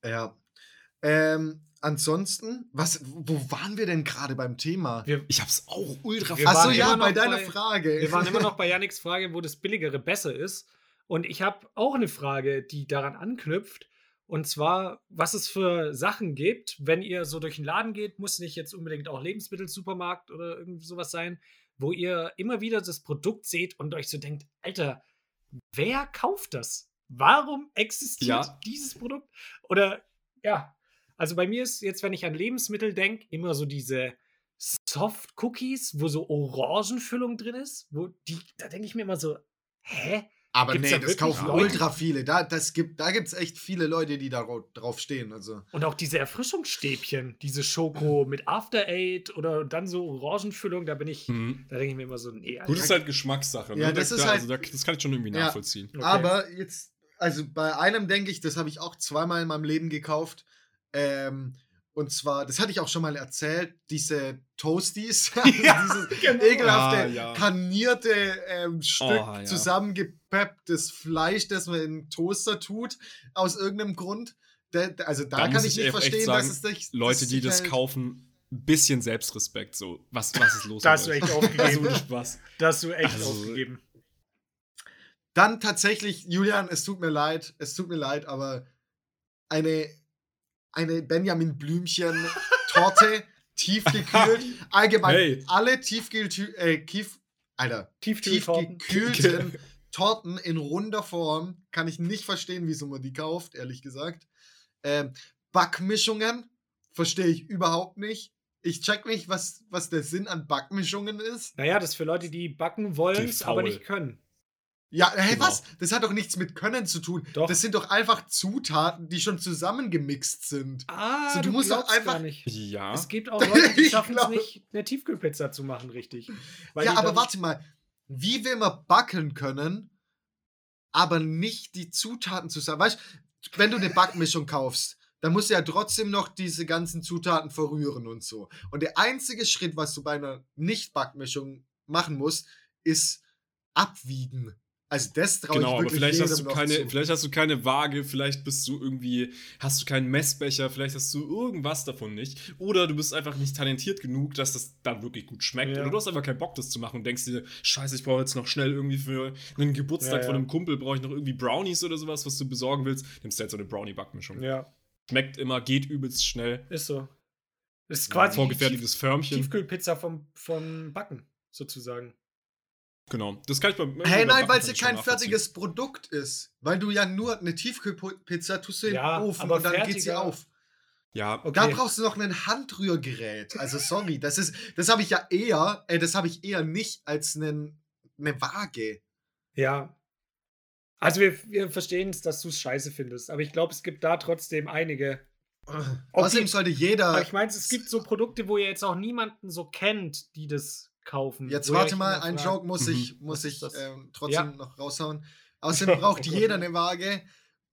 Speaker 3: Ja. Ähm, ansonsten, was, wo waren wir denn gerade beim Thema?
Speaker 2: Wir,
Speaker 1: Ich hab's auch ultra
Speaker 3: Achso, ja, bei deiner
Speaker 2: bei-
Speaker 3: Frage.
Speaker 2: wir waren immer noch bei Yannicks Frage, wo das Billigere besser ist. Und ich habe auch eine Frage, die daran anknüpft. Und zwar, was es für Sachen gibt, wenn ihr so durch den Laden geht, muss nicht jetzt unbedingt auch Lebensmittelsupermarkt oder irgendwie sowas sein, wo ihr immer wieder das Produkt seht und euch so denkt, Alter, wer kauft das? Warum existiert
Speaker 1: Ja.
Speaker 2: dieses Produkt? Oder ja, also bei mir ist jetzt, wenn ich an Lebensmittel denke, immer so diese Soft Cookies, wo so Orangenfüllung drin ist, wo die, da denke ich mir immer so, hä?
Speaker 3: Aber
Speaker 2: Gibt's
Speaker 3: nee,
Speaker 2: da
Speaker 3: das kaufen
Speaker 2: Leute?
Speaker 3: ultra viele. Da, das gibt, da gibt es echt viele Leute, die da drauf stehen. Also.
Speaker 2: Und auch diese Erfrischungsstäbchen, diese Schoko mit After Eight oder dann so Orangenfüllung, da bin ich,
Speaker 1: Mhm.
Speaker 2: da denke ich mir immer so, nee,
Speaker 1: Gut, ist halt Geschmackssache. Ne?
Speaker 3: Ja, das
Speaker 1: da,
Speaker 3: ist halt-
Speaker 1: also, da, das kann ich schon irgendwie
Speaker 3: Ja.
Speaker 1: nachvollziehen.
Speaker 2: Okay.
Speaker 3: Aber jetzt, also bei einem denke ich, das habe ich auch zweimal in meinem Leben gekauft. Ähm, und zwar, das hatte ich auch schon mal erzählt, diese Toasties, also
Speaker 2: Ja,
Speaker 3: dieses
Speaker 2: genau.
Speaker 3: ekelhafte,
Speaker 1: Ah, ja.
Speaker 3: karnierte ähm, Stück
Speaker 1: Oh, ja.
Speaker 3: zusammengepepptes Fleisch, das man in Toaster tut, aus irgendeinem Grund. Da, da- also da,
Speaker 1: Da
Speaker 3: kann ich
Speaker 1: ich
Speaker 3: nicht verstehen,
Speaker 1: sagen,
Speaker 3: dass es nicht.
Speaker 1: Leute, die das
Speaker 3: halt-
Speaker 1: kaufen, ein bisschen Selbstrespekt. So, was, was ist los?
Speaker 2: Da
Speaker 1: mit
Speaker 2: hast du echt
Speaker 1: Also
Speaker 2: aufgegeben.
Speaker 1: Spaß.
Speaker 2: da hast du echt
Speaker 1: Also-
Speaker 2: aufgegeben.
Speaker 3: Dann tatsächlich, Julian, es tut mir leid, es tut mir leid, aber eine, eine Benjamin Blümchen Torte, tiefgekühlt, allgemein
Speaker 1: Hey.
Speaker 3: alle tiefgekühlt, äh, tief, Alter, tiefgekühlten Torten in runder Form, kann ich nicht verstehen, wieso man die kauft, ehrlich gesagt. Ähm, Backmischungen, verstehe ich überhaupt nicht. Ich check nicht, was, was der Sinn an Backmischungen ist.
Speaker 2: Naja, das ist für Leute, die backen wollen,
Speaker 1: Die
Speaker 2: aber nicht können.
Speaker 3: Ja, hey,
Speaker 1: Genau.
Speaker 3: was? Das hat doch nichts mit Können zu tun.
Speaker 2: Doch.
Speaker 3: Das sind doch einfach Zutaten, die schon zusammengemixt sind.
Speaker 2: Ah,
Speaker 3: So, du musst doch einfach-
Speaker 2: gar nicht.
Speaker 1: Ja.
Speaker 2: Es gibt auch Leute, die
Speaker 3: Ich
Speaker 2: schaffen es nicht, eine Tiefkühlpizza zu machen, richtig. Weil
Speaker 3: ja, aber warte mal. Wie will man backen können, aber nicht die Zutaten zusammen? Weißt du, wenn du eine Backmischung kaufst, dann musst du ja trotzdem noch diese ganzen Zutaten verrühren und so. Und der einzige Schritt, was du bei einer Nicht-Backmischung machen musst, ist abwiegen. Also das traue
Speaker 1: Genau,
Speaker 3: ich
Speaker 1: aber
Speaker 3: wirklich
Speaker 1: vielleicht hast, du keine,
Speaker 3: zu.
Speaker 1: vielleicht hast du keine Waage, vielleicht bist du irgendwie, hast du keinen Messbecher, vielleicht hast du irgendwas davon nicht. Oder du bist einfach nicht talentiert genug, dass das dann wirklich gut schmeckt.
Speaker 2: Ja.
Speaker 1: Oder du hast einfach keinen Bock, das zu machen und denkst dir, scheiße, ich brauche jetzt noch schnell irgendwie für einen Geburtstag
Speaker 2: Ja, ja.
Speaker 1: von einem Kumpel, brauche ich noch irgendwie Brownies oder sowas, was du besorgen willst. Nimmst du jetzt so eine Brownie-Backmischung.
Speaker 2: Ja,
Speaker 1: Schmeckt immer, geht übelst schnell.
Speaker 2: ist so. Das ist quasi die
Speaker 1: Vorgefertigtes
Speaker 2: Tief
Speaker 1: Förmchen.
Speaker 2: Tiefkühlpizza vom, vom Backen, sozusagen.
Speaker 1: Genau. Das kann ich beim
Speaker 3: Hey, nein, weil
Speaker 1: es
Speaker 3: ja kein fertiges Produkt ist. Weil du ja nur eine Tiefkühlpizza tust du in
Speaker 2: Ja,
Speaker 3: den Ofen und dann geht sie
Speaker 2: fertiger-
Speaker 3: auf.
Speaker 1: Ja,
Speaker 2: Okay.
Speaker 3: Da brauchst du noch ein Handrührgerät. Also sorry, das ist, das habe ich ja eher, äh, das habe ich eher nicht als einen, eine Waage.
Speaker 2: Ja. Also wir, wir verstehen es, dass du es scheiße findest, aber ich glaube, es gibt da trotzdem einige.
Speaker 3: Außerdem
Speaker 2: die-
Speaker 3: sollte
Speaker 2: Aber
Speaker 3: jeder.
Speaker 2: ich meine, es gibt so Produkte, wo ihr jetzt auch niemanden so kennt, die das kaufen.
Speaker 3: Jetzt warte mal, ein Joke muss
Speaker 1: Mhm.
Speaker 3: ich, muss ich
Speaker 2: das?
Speaker 3: ähm, trotzdem
Speaker 2: Ja.
Speaker 3: noch raushauen. Außerdem braucht jeder eine Waage,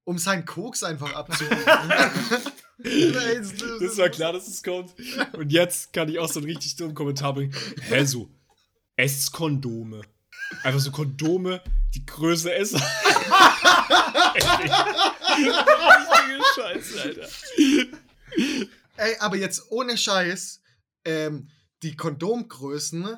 Speaker 3: um seinen Koks einfach abzuwiegen.
Speaker 1: Das war klar, dass es kommt. Und jetzt kann ich auch so einen richtig dummen Kommentar bringen. Hä, so Esskondome. Einfach so Kondome, die Größe S. Richtige Scheiße, Alter.
Speaker 3: Ey, aber jetzt ohne Scheiß, ähm, die Kondomgrößen,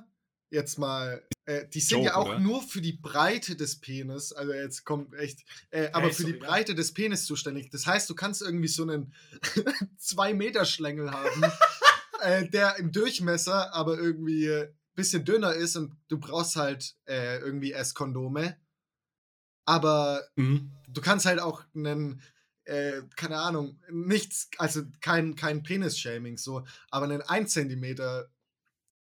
Speaker 3: jetzt mal, äh, die sind
Speaker 1: Joke,
Speaker 3: ja auch
Speaker 1: oder?
Speaker 3: nur für die Breite des Penis, also jetzt kommt echt, äh, aber
Speaker 2: ist
Speaker 3: für die
Speaker 2: egal.
Speaker 3: Breite des Penis zuständig. Das heißt, du kannst irgendwie so einen 2-Meter-Schlängel haben, äh, der im Durchmesser aber irgendwie ein bisschen dünner ist und du brauchst halt äh, irgendwie S-Kondome. Aber
Speaker 1: Mhm.
Speaker 3: du kannst halt auch einen, äh, keine Ahnung, nichts, also kein, kein Penis-Shaming so, aber einen 1 Zentimeter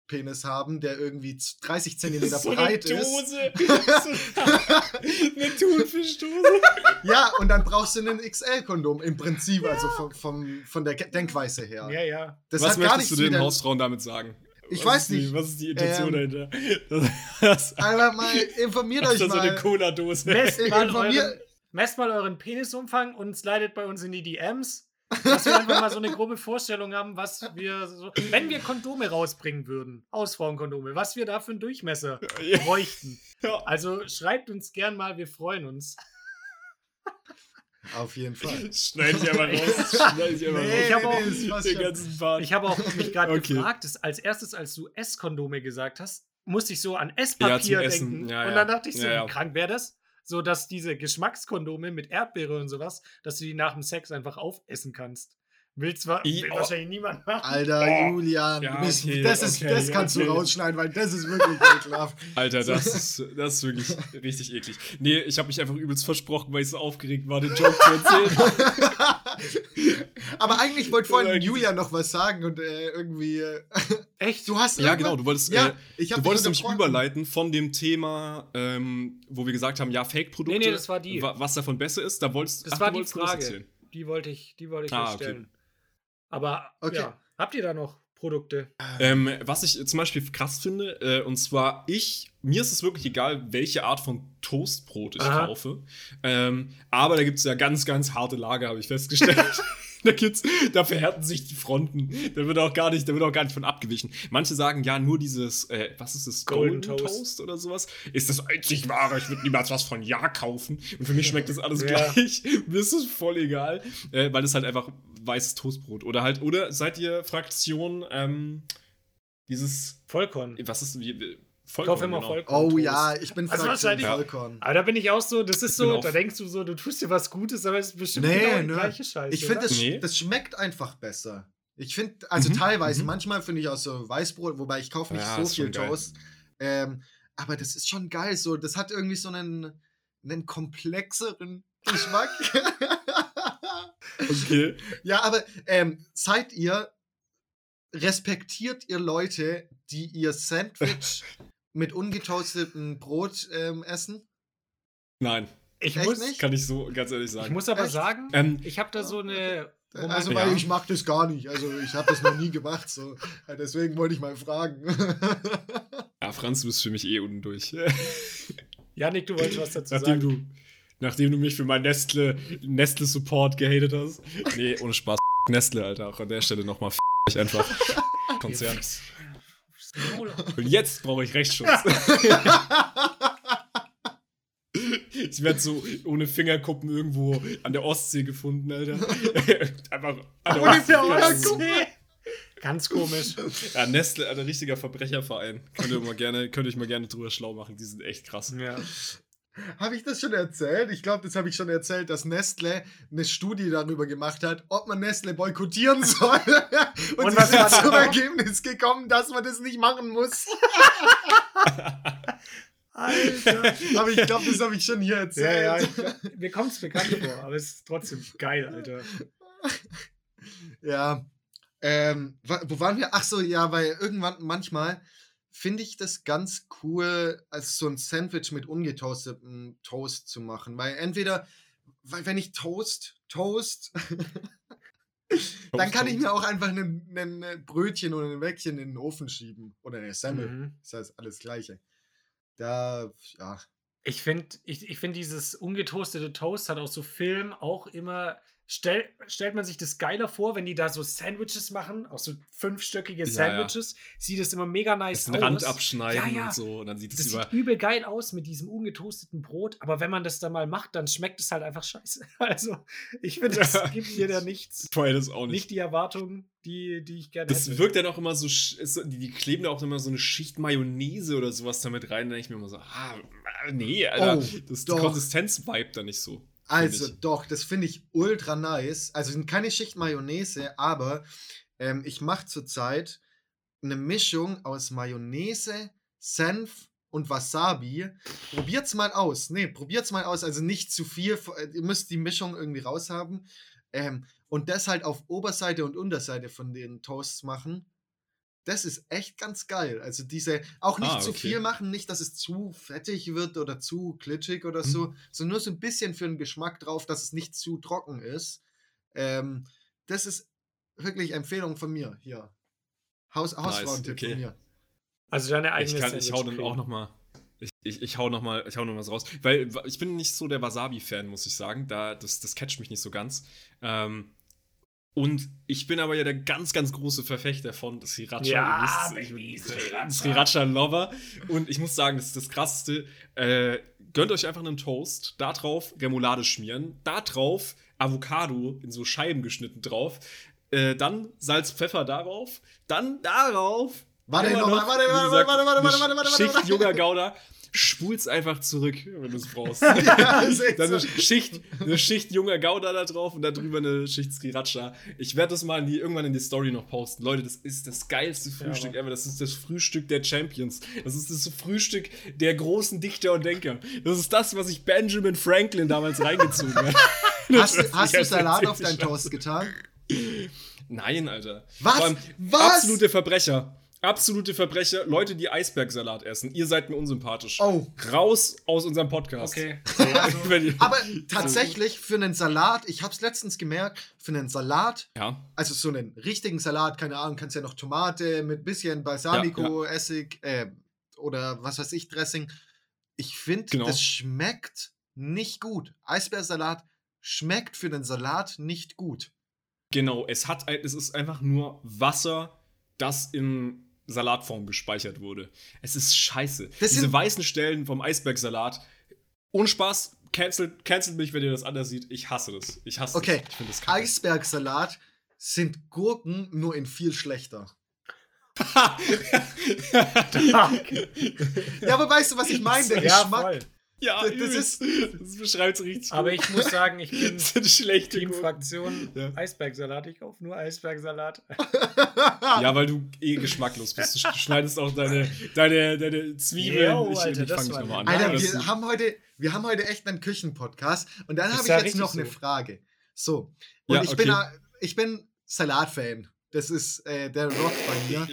Speaker 3: Penis haben, der irgendwie z- 30 Zentimeter
Speaker 1: So eine
Speaker 3: breit ist.
Speaker 1: Dose. So eine Thunfischdose.
Speaker 3: Ja, und dann brauchst du einen XL-Kondom im Prinzip, also vom, vom, von der Denkweise her.
Speaker 2: Ja, ja.
Speaker 3: Das
Speaker 1: was
Speaker 3: hat gar
Speaker 1: möchtest
Speaker 3: nichts
Speaker 1: du den Hausfrauen damit sagen?
Speaker 3: Ich
Speaker 1: Was
Speaker 3: weiß
Speaker 1: ist die,
Speaker 3: nicht.
Speaker 1: Was ist die Intention
Speaker 3: Ähm,
Speaker 1: dahinter? Das, das,
Speaker 3: Aber mal informiert
Speaker 1: das
Speaker 3: euch
Speaker 1: ist so eine
Speaker 3: mal.
Speaker 1: Cola-Dose.
Speaker 2: Messt mal, messt mal euren Penisumfang und slidet bei uns in die DMs. Dass wir einfach mal so eine grobe Vorstellung haben, was wir so. Wenn wir Kondome rausbringen würden, Hausfrauenkondome, was wir da für einen Durchmesser bräuchten.
Speaker 1: Ja.
Speaker 2: Also schreibt uns gern mal, wir freuen uns.
Speaker 3: Auf jeden Fall.
Speaker 1: Schneid ich aber raus. Schneid ich aber
Speaker 3: Nee,
Speaker 1: raus.
Speaker 2: Ich hab auch-
Speaker 3: passt
Speaker 1: Den
Speaker 3: schon.
Speaker 1: ganzen Part.
Speaker 2: Ich habe auch mich gerade
Speaker 1: Okay.
Speaker 2: gefragt, dass als erstes, als du Esskondome gesagt hast, musste ich so an
Speaker 1: Ja,
Speaker 2: Esspapier
Speaker 1: Essen.
Speaker 2: denken.
Speaker 1: Ja,
Speaker 2: und
Speaker 1: ja.
Speaker 2: dann dachte ich so,
Speaker 1: Ja, ja.
Speaker 2: wie krank wäre das? So, dass diese Geschmackskondome mit Erdbeere und sowas, dass du die nach dem Sex einfach aufessen kannst. Will zwar will
Speaker 1: oh.
Speaker 2: wahrscheinlich niemand machen.
Speaker 3: Alter,
Speaker 1: Oh.
Speaker 3: Julian,
Speaker 1: Ja,
Speaker 3: bist,
Speaker 1: okay,
Speaker 3: das, ist,
Speaker 1: okay,
Speaker 3: das kannst
Speaker 1: okay.
Speaker 3: du rausschneiden, weil das ist wirklich ekelhaft.
Speaker 1: Alter, das ist, das ist wirklich richtig eklig. Nee, ich habe mich einfach übelst versprochen, weil ich so aufgeregt war, den Joke zu erzählen.
Speaker 3: Aber eigentlich wollte vorhin Julian noch was sagen und äh, irgendwie. Äh,
Speaker 2: Echt?
Speaker 3: du hast.
Speaker 1: ja, genau, du wolltest,
Speaker 3: Ja,
Speaker 1: äh, du wolltest nämlich überleiten von dem Thema, ähm, wo wir gesagt haben, ja, Fake-Produkte.
Speaker 2: Nee, nee, das war die.
Speaker 1: wa- Was davon besser ist, da wolltest
Speaker 2: Das
Speaker 1: ach,
Speaker 2: war
Speaker 1: du
Speaker 2: die
Speaker 1: wolltest
Speaker 2: Frage.
Speaker 1: erzählen.
Speaker 2: Die wollte ich, die wollte ich
Speaker 1: Ah,
Speaker 2: stellen. Aber
Speaker 3: Okay.
Speaker 2: ja, habt ihr da noch Produkte?
Speaker 1: Ähm, was ich zum Beispiel krass finde, äh, und zwar ich, mir ist es wirklich egal, welche Art von Toastbrot ich
Speaker 2: Aha.
Speaker 1: kaufe. Ähm, aber da gibt es ja ganz, ganz harte Lager, habe ich festgestellt. da gibt's, da verhärten sich die Fronten. Da wird auch gar nicht, da wird auch gar nicht von abgewichen. Manche sagen, ja, nur dieses, äh, was ist das,
Speaker 2: Golden
Speaker 1: Golden,
Speaker 2: Toast.
Speaker 1: Toast. oder sowas, ist das einzig wahre. Ich würde niemals was von Ja kaufen. Und für mich schmeckt das alles
Speaker 2: Ja.
Speaker 1: gleich. Mir ist es voll egal, äh, weil es halt einfach weißes Toastbrot oder halt, oder seid ihr Fraktion, ähm, dieses,
Speaker 2: Vollkorn.
Speaker 1: was ist, wie,
Speaker 2: Ich
Speaker 1: Vollkorn,
Speaker 2: kaufe immer
Speaker 1: genau.
Speaker 2: Vollkorn.
Speaker 3: Oh ja, ich bin
Speaker 2: Also
Speaker 3: Fraktion
Speaker 2: wahrscheinlich-
Speaker 3: Vollkorn.
Speaker 2: Aber da bin ich auch so, das ist so,
Speaker 1: auch-
Speaker 2: da denkst du so, du tust dir was Gutes, aber es ist bestimmt
Speaker 3: Nee,
Speaker 2: genau die
Speaker 3: ne.
Speaker 2: gleiche Scheiße.
Speaker 3: Ich finde, das,
Speaker 1: Nee.
Speaker 3: das schmeckt einfach besser. Ich finde, also
Speaker 1: Mhm,
Speaker 3: teilweise,
Speaker 1: mhm.
Speaker 3: manchmal finde ich auch so Weißbrot, wobei ich kaufe nicht
Speaker 1: Ja,
Speaker 3: so viel. Toast. Ähm, aber das ist schon geil. So, das hat irgendwie so einen, einen komplexeren Geschmack.
Speaker 1: Okay.
Speaker 3: ja, aber ähm, seid ihr, respektiert ihr Leute, die ihr Sandwich mit ungetoastetem Brot ähm, essen?
Speaker 1: Nein,
Speaker 2: ich,
Speaker 3: echt
Speaker 2: muss,
Speaker 3: nicht?
Speaker 1: kann ich so ganz ehrlich
Speaker 2: ich
Speaker 1: sagen.
Speaker 2: muss aber
Speaker 3: Echt?
Speaker 2: sagen,
Speaker 1: Ähm,
Speaker 2: ich habe da so eine.
Speaker 3: Also,
Speaker 1: Ja.
Speaker 3: weil ich mag das gar nicht. Also, ich habe das noch nie gemacht. So. Ja, Deswegen wollte ich mal fragen.
Speaker 1: ja, Franz, du bist für mich eh unten durch.
Speaker 2: Janik, du wolltest was dazu
Speaker 1: nachdem
Speaker 2: sagen.
Speaker 1: du, nachdem du mich für meinen Nestle, Nestle Support gehatet hast. Nee, ohne Spaß. Nestle, Alter. Auch an der Stelle nochmal euch einfach. Konzern. Und jetzt brauche ich Rechtsschutz. Ich werde so ohne Fingerkuppen irgendwo an der Ostsee gefunden, Alter. Einfach an der
Speaker 3: Ohne
Speaker 1: Ostsee.
Speaker 3: Fingerkuppen?
Speaker 2: Ganz komisch.
Speaker 1: Ja, Nestle, ein richtiger Verbrecherverein. Könnt ihr, mal gerne, könnt ihr euch mal gerne drüber schlau machen. Die sind echt krass.
Speaker 2: Ja.
Speaker 3: Habe ich das schon erzählt? Ich glaube, das habe ich schon erzählt, dass Nestle eine Studie darüber gemacht hat, ob man Nestle boykottieren soll. Und,
Speaker 2: Und
Speaker 3: sie sind zum? Ergebnis gekommen, dass man das nicht machen muss.
Speaker 2: Alter.
Speaker 3: Aber ich glaube, das habe ich schon hier
Speaker 2: Ja,
Speaker 3: erzählt.
Speaker 2: ja, ich, mir kommt es bekannt vor, aber es ist trotzdem geil, Alter.
Speaker 3: Ja. Ähm, wo waren wir? Ach so, ja, weil irgendwann manchmal finde ich das ganz cool, als so ein Sandwich mit ungetoastetem Toast zu machen. Weil entweder, weil wenn ich Toast, Toast, dann kann ich mir auch einfach ein Brötchen oder ein Wäckchen in den Ofen schieben. Oder eine Semmel.
Speaker 2: Mhm.
Speaker 3: Das heißt alles Gleiche. Da, ja.
Speaker 2: Ich finde, ich, ich find dieses ungetoastete Toast hat auch so Film auch immer. Stell, stellt man sich das geiler vor, wenn die da so Sandwiches machen, auch so fünfstöckige
Speaker 1: Ja, ja.
Speaker 2: Sandwiches, sieht es immer mega nice
Speaker 1: Den
Speaker 2: aus.
Speaker 1: Rand abschneiden
Speaker 2: Ja, ja.
Speaker 1: und so. Und dann sieht es
Speaker 2: Das
Speaker 1: über.
Speaker 2: sieht übel geil aus mit diesem ungetoasteten Brot, aber wenn man das dann mal macht, dann schmeckt es halt einfach scheiße. Also, ich finde, das
Speaker 1: Ja.
Speaker 2: gibt mir da nichts.
Speaker 1: Vorher das auch
Speaker 2: Nicht
Speaker 1: nicht.
Speaker 2: die Erwartungen, die, die ich gerne
Speaker 1: Das
Speaker 2: hätte.
Speaker 1: wirkt dann auch immer so, ist die, die kleben da auch immer so eine Schicht Mayonnaise oder sowas damit rein. Da denke ich mir immer so, ah, nee, Alter,
Speaker 3: Oh,
Speaker 1: das, die. Konsistenz vibet da nicht so.
Speaker 3: Also doch, das finde ich ultra nice. Also keine Schicht Mayonnaise, aber ähm, ich mache zurzeit eine Mischung aus Mayonnaise, Senf und Wasabi. Probiert's mal aus. Nee, probiert's mal aus. Also nicht zu viel. äh, Ihr müsst die Mischung irgendwie raushaben. Ähm, und das halt auf Oberseite und Unterseite von den Toasts machen. Das ist echt ganz geil. Also diese, auch nicht
Speaker 1: Ah,
Speaker 3: zu
Speaker 1: okay.
Speaker 3: viel machen, nicht, dass es zu fettig wird oder zu glitschig oder
Speaker 1: Mhm.
Speaker 3: so, sondern nur so ein bisschen für den Geschmack drauf, dass es nicht zu trocken ist. Ähm, das ist wirklich Empfehlung von mir hier. Haus, Hausfrauentipp
Speaker 1: okay.
Speaker 3: von mir.
Speaker 2: Also deine
Speaker 1: Ich,
Speaker 2: eigene
Speaker 1: kann, ich hau dann auch noch mal. Ich, ich, ich hau noch mal, ich hau noch was raus. Weil ich bin nicht so der Wasabi-Fan, muss ich sagen. Da, das, das catcht mich nicht so ganz. Ähm, und ich bin aber ja der ganz, ganz große Verfechter von Sriracha.
Speaker 2: Ja,
Speaker 1: ich bin
Speaker 2: Sriracha.
Speaker 1: Sriracha-Lover. Und ich muss sagen, das ist das Krasseste. Äh, gönnt euch einfach einen Toast, da drauf Remoulade schmieren, da drauf Avocado in so Scheiben geschnitten drauf, äh, dann Salz, Pfeffer darauf, dann darauf
Speaker 3: Warte noch mal,
Speaker 1: noch,
Speaker 3: warte,
Speaker 1: wie
Speaker 3: warte,
Speaker 1: gesagt,
Speaker 3: warte, warte,
Speaker 1: eine
Speaker 3: warte, warte, warte,
Speaker 1: Schicht
Speaker 3: warte.
Speaker 1: junger Gouda. Spul's einfach zurück, wenn du es brauchst.
Speaker 3: Ja,
Speaker 1: Dann eine. Schicht, eine Schicht junger Gouda da drauf und da drüber eine Schicht Sriracha. Ich werde das mal in die, irgendwann in die Story noch posten. Leute, das ist das geilste Frühstück
Speaker 2: aber-
Speaker 1: ever. Das ist das Frühstück der Champions. Das ist das Frühstück der großen Dichter und Denker. Das ist das, was sich Benjamin Franklin damals reingezogen hat.
Speaker 3: Hast,
Speaker 1: Das
Speaker 3: hast du Salat auf deinen Toast getan?
Speaker 1: Nein, Alter.
Speaker 3: Was?
Speaker 1: Absolute Verbrecher. Absolute Verbrecher. Leute, die Eisbergsalat essen. Ihr seid mir unsympathisch.
Speaker 3: Oh.
Speaker 1: Raus aus unserem Podcast.
Speaker 2: Okay.
Speaker 1: Ihr-
Speaker 3: Aber tatsächlich für einen Salat, ich habe es letztens gemerkt, für einen Salat,
Speaker 1: ja.
Speaker 3: also so einen richtigen Salat, keine Ahnung, kannst ja noch Tomate mit bisschen Balsamico, Essig äh, oder was weiß ich, Dressing. Ich finde,
Speaker 1: Genau.
Speaker 3: das schmeckt nicht gut. Eisbeersalat schmeckt für den Salat nicht gut.
Speaker 1: Genau, es hat es ist einfach nur Wasser, das in Salatform gespeichert wurde. Es ist scheiße.
Speaker 3: Das
Speaker 1: Diese weißen Stellen vom Eisbergsalat. Ohne Spaß, cancelt, cancelt mich, wenn ihr das anders seht. Ich hasse das. Ich hasse
Speaker 3: Okay,
Speaker 1: das. Ich finde das kacke.
Speaker 3: Eisbergsalat sind Gurken nur in viel schlechter. Ja, aber weißt du, was ich meine? Der
Speaker 2: Ja,
Speaker 3: Geschmack.
Speaker 2: voll.
Speaker 1: Ja,
Speaker 3: Das
Speaker 1: das,
Speaker 3: ist-
Speaker 1: ist, das beschreibt es richtig.
Speaker 2: Aber
Speaker 1: gut.
Speaker 2: ich muss sagen, ich bin
Speaker 1: das sind schlechte Gurken.
Speaker 2: Teamfraktion
Speaker 1: Ja.
Speaker 2: Eisbergsalat. Ich kaufe nur Eisbergsalat.
Speaker 1: Ja, weil du eh geschmacklos bist. Du schneidest auch deine, deine, deine Zwiebeln.
Speaker 2: Jo,
Speaker 1: ich
Speaker 2: Alter,
Speaker 1: ich fange
Speaker 2: war
Speaker 1: nochmal an.
Speaker 3: Alter, wir haben, heute, wir haben heute echt einen Küchenpodcast und dann
Speaker 2: Ist
Speaker 3: habe ich
Speaker 2: ja
Speaker 3: jetzt noch eine
Speaker 2: so.
Speaker 3: Frage. So, und
Speaker 1: Ja,
Speaker 3: ich, bin,
Speaker 1: okay.
Speaker 3: a- ich bin Salatfan. Das ist äh, der Rock bei mir.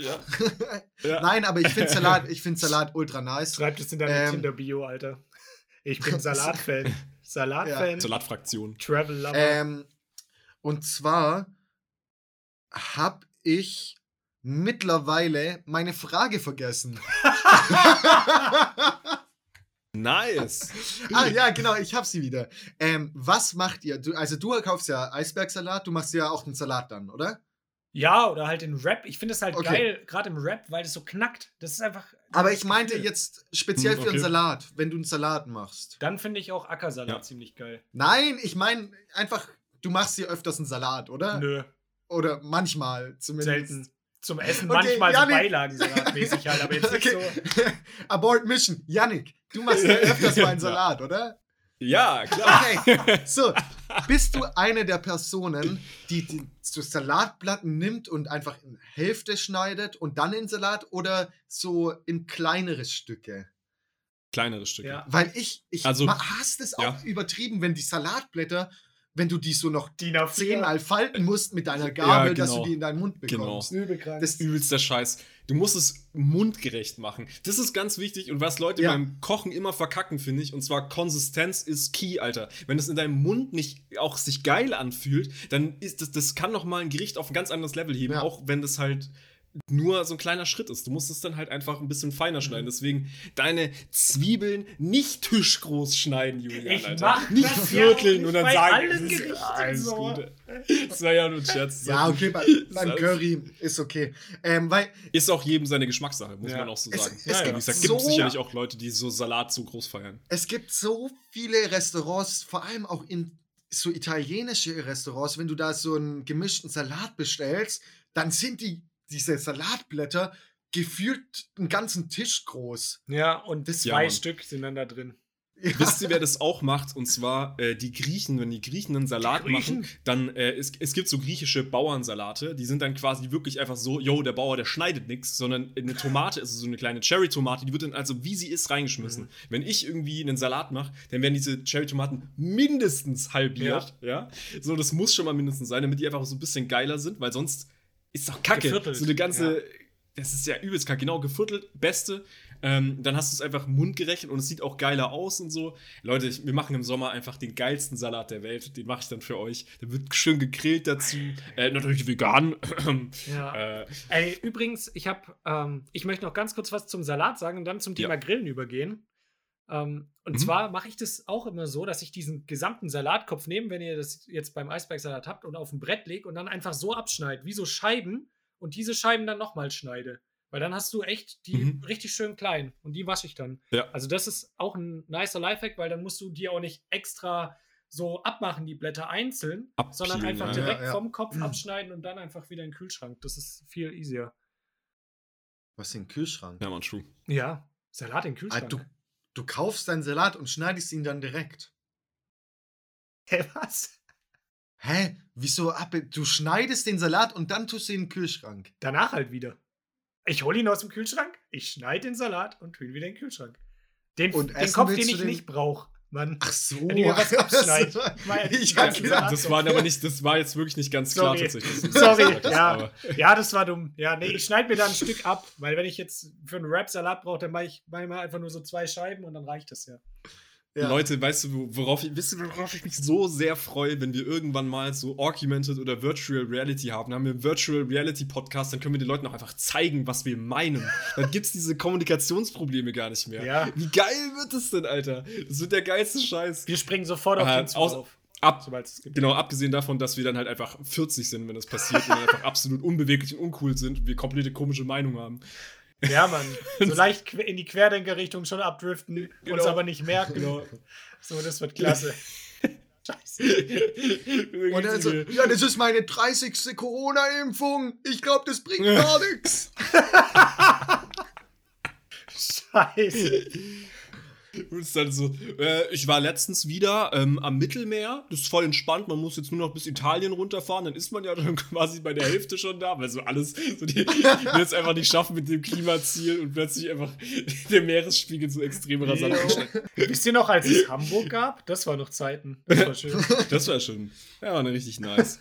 Speaker 1: ja.
Speaker 3: Nein, aber ich finde Salat, ich finde Salat ultra nice.
Speaker 2: Schreib das in deine
Speaker 3: Ähm.
Speaker 2: Tinder-Bio, Alter. Ich bin Salatfan. Salatfan,
Speaker 1: Salatfraktion.
Speaker 2: Travel Lover.
Speaker 3: Ähm, und zwar habe ich mittlerweile meine Frage vergessen.
Speaker 1: Nice.
Speaker 3: ah ja, genau, ich habe sie wieder. Ähm, was macht ihr? Du, also du kaufst ja Eisbergsalat, du machst ja auch den Salat dann, oder?
Speaker 2: ja, oder halt in Rap. Ich finde es halt
Speaker 3: Okay.
Speaker 2: geil, gerade im Rap, weil das so knackt. Das ist einfach.
Speaker 3: Aber ich meinte jetzt speziell
Speaker 1: Hm,
Speaker 3: für einen
Speaker 1: okay.
Speaker 3: Salat, wenn du einen Salat machst.
Speaker 2: Dann finde ich auch Ackersalat
Speaker 1: Ja.
Speaker 2: ziemlich geil.
Speaker 3: Nein, ich meine einfach, du machst dir öfters einen Salat, oder?
Speaker 2: Nö,
Speaker 3: Oder manchmal zumindest.
Speaker 2: selten. Zum Essen
Speaker 3: Okay,
Speaker 2: manchmal so. Beilagensalatmäßig halt, aber jetzt nicht
Speaker 3: Okay.
Speaker 2: so.
Speaker 3: Abort Mission. Yannick, du machst ja öfters mal einen Salat, oder?
Speaker 1: Ja, klar.
Speaker 3: Okay, so. Bist du eine der Personen, die, die so Salatplatten nimmt und einfach in Hälfte schneidet und dann in Salat oder so in kleinere Stücke?
Speaker 1: Kleinere Stücke.
Speaker 2: Ja.
Speaker 3: Weil ich, ich
Speaker 1: Also,
Speaker 3: hast es auch
Speaker 1: ja.
Speaker 3: übertrieben, wenn die Salatblätter, wenn du die so noch
Speaker 2: DIN A4.
Speaker 3: zehnmal falten musst mit deiner Gabel, dass du
Speaker 1: genau.
Speaker 3: die in deinen Mund
Speaker 1: Genau.
Speaker 3: bekommst.
Speaker 2: Krank.
Speaker 3: Das,
Speaker 1: Übelster Scheiß. Du musst es mundgerecht machen. Das ist ganz wichtig und was Leute
Speaker 3: Ja.
Speaker 1: beim Kochen immer verkacken, finde ich. Und zwar Konsistenz ist key, Alter. Wenn es in deinem Mund nicht auch sich geil anfühlt, dann ist das, das kann noch mal ein Gericht auf ein ganz anderes Level heben,
Speaker 3: Ja.
Speaker 1: auch wenn das halt nur so ein kleiner Schritt ist. Du musst es dann halt einfach ein bisschen feiner schneiden. Deswegen deine Zwiebeln nicht tischgroß schneiden, Julian.
Speaker 2: Ich
Speaker 1: Alter.
Speaker 2: mach
Speaker 1: nicht
Speaker 2: das
Speaker 1: vierteln
Speaker 2: ja
Speaker 1: und dann sagen,
Speaker 2: allen
Speaker 1: es ist
Speaker 2: Gerichten
Speaker 1: alles
Speaker 2: so.
Speaker 1: gut. Das war ja nur ein Scherz.
Speaker 3: ja, okay, bei, beim Curry ist okay. Ähm, weil
Speaker 1: Ist auch jedem seine Geschmackssache, muss
Speaker 2: Ja.
Speaker 1: man auch so
Speaker 3: Es-
Speaker 1: sagen.
Speaker 3: es
Speaker 1: ja,
Speaker 2: gibt
Speaker 1: gesagt,
Speaker 3: so-
Speaker 1: gibt sicherlich auch Leute, die so Salat so groß feiern.
Speaker 3: es gibt so viele Restaurants, vor allem auch in so italienische Restaurants, wenn du da so einen gemischten Salat bestellst, dann sind die, diese Salatblätter gefühlt einen ganzen Tisch groß.
Speaker 2: Ja, und
Speaker 3: Das-
Speaker 2: zwei
Speaker 1: Ja.
Speaker 2: Stück sind dann da drin.
Speaker 3: Ja.
Speaker 1: Wisst ihr, wer das auch macht? Und zwar äh, die Griechen, wenn die Griechen einen Salat
Speaker 2: Griechen?
Speaker 1: machen, dann äh, es, es gibt so griechische Bauernsalate, die sind dann quasi wirklich einfach so, yo, der Bauer, der schneidet nichts, sondern eine Tomate ist so eine kleine Cherry-Tomate, die wird dann also wie sie ist reingeschmissen.
Speaker 2: Mhm.
Speaker 1: Wenn ich irgendwie einen Salat mache, dann werden diese Cherry-Tomaten mindestens halbiert, ja. So, das muss schon mal mindestens sein, damit die einfach so ein bisschen geiler sind, weil sonst ist doch kacke.
Speaker 2: Geviertelt,
Speaker 1: So eine ganze,
Speaker 2: ja.
Speaker 1: das ist ja übelst kacke, genau, geviertelt, beste. Ähm, dann hast du es einfach mundgerecht und es sieht auch geiler aus und so. Leute, ich, wir machen im Sommer einfach den geilsten Salat der Welt. Den mache ich dann für euch. Der wird schön gegrillt dazu. Äh, natürlich vegan.
Speaker 2: Ja.
Speaker 1: äh,
Speaker 2: Ey, übrigens, ich habe, ähm, ich möchte noch ganz kurz was zum Salat sagen und dann zum Thema
Speaker 1: Ja.
Speaker 2: Grillen übergehen. Ähm, und
Speaker 1: Mhm.
Speaker 2: zwar mache ich das auch immer so, dass ich diesen gesamten Salatkopf nehme, wenn ihr das jetzt beim Eisbergsalat habt und auf ein Brett lege und dann einfach so abschneide, wie so Scheiben und diese Scheiben dann nochmal schneide. Weil dann hast du echt die
Speaker 1: Mhm.
Speaker 2: richtig schön klein und die wasche ich dann.
Speaker 1: Ja.
Speaker 2: Also das ist auch ein nicer Lifehack, weil dann musst du die auch nicht extra so abmachen, die Blätter einzeln, sondern
Speaker 1: Abpeelen,
Speaker 2: einfach
Speaker 1: ja.
Speaker 2: direkt
Speaker 3: Ja, ja.
Speaker 2: vom Kopf abschneiden und dann einfach wieder in den Kühlschrank. Das ist viel easier.
Speaker 3: Was in den Kühlschrank?
Speaker 1: ja, man, true.
Speaker 2: Ja, Salat in den
Speaker 3: Ah,
Speaker 2: Kühlschrank.
Speaker 3: du, du kaufst deinen Salat und schneidest ihn dann direkt.
Speaker 2: Hä, was?
Speaker 3: Hä? Wieso? ab- Du schneidest den Salat und dann tust du ihn in den Kühlschrank.
Speaker 2: Danach halt wieder. Ich hole ihn aus dem Kühlschrank, ich schneide den Salat und tue ihn wieder in den Kühlschrank. Den,
Speaker 3: Und
Speaker 2: den Kopf, den ich
Speaker 3: den-
Speaker 2: nicht brauche. Mann.
Speaker 3: Ach so.
Speaker 2: Was abschneidet.
Speaker 3: Ich hab gedacht,
Speaker 1: Das war aber nicht, das war jetzt wirklich nicht ganz
Speaker 2: Sorry.
Speaker 1: klar tatsächlich.
Speaker 2: Sorry, ja. Ja, das war dumm. Ja, nee, ich schneide mir da ein Stück ab, weil wenn ich jetzt für einen Rap-Salat brauche, dann mache ich, mach ich mal einfach nur so zwei Scheiben und dann reicht das ja.
Speaker 3: Ja.
Speaker 1: Leute, weißt du, wo- worauf ich, wisst ihr, worauf ich mich so sehr freue, wenn wir irgendwann mal so Augmented oder Virtual Reality haben? Dann haben wir einen Virtual Reality Podcast, dann können wir den Leuten auch einfach zeigen, was wir meinen. Dann gibt's diese Kommunikationsprobleme gar nicht mehr.
Speaker 2: Ja.
Speaker 1: Wie geil wird das denn, Alter? Das wird der geilste Scheiß.
Speaker 2: Wir springen sofort auf
Speaker 1: Äh,
Speaker 2: den Zug
Speaker 1: aus-
Speaker 2: auf,
Speaker 1: Ab,
Speaker 2: sobald es gibt.
Speaker 1: Genau, abgesehen davon, dass wir dann halt einfach 40 sind, wenn das passiert und einfach absolut unbeweglich und uncool sind und wir komplette komische Meinung haben.
Speaker 2: Ja, Mann. So leicht in die Querdenkerrichtung schon abdriften, uns
Speaker 1: Genau.
Speaker 2: aber nicht merken.
Speaker 1: Genau.
Speaker 2: So, das wird klasse. Scheiße.
Speaker 3: Und dann so, ja, das ist meine 30. Corona-Impfung. Ich glaube, das bringt gar nichts.
Speaker 2: Scheiße.
Speaker 1: Und es dann so, äh, ich war letztens wieder ähm, am Mittelmeer, das ist voll entspannt, man muss jetzt nur noch bis Italien runterfahren, dann ist man ja dann quasi bei der Hälfte schon da, weil so alles, so die, die jetzt einfach nicht schaffen mit dem Klimaziel und plötzlich einfach der Meeresspiegel so extrem rasant ansteigt.
Speaker 2: Wisst ihr noch, als es Hamburg gab? Das war noch Zeiten. Das war schön.
Speaker 1: Das war schon, ja, war richtig nice.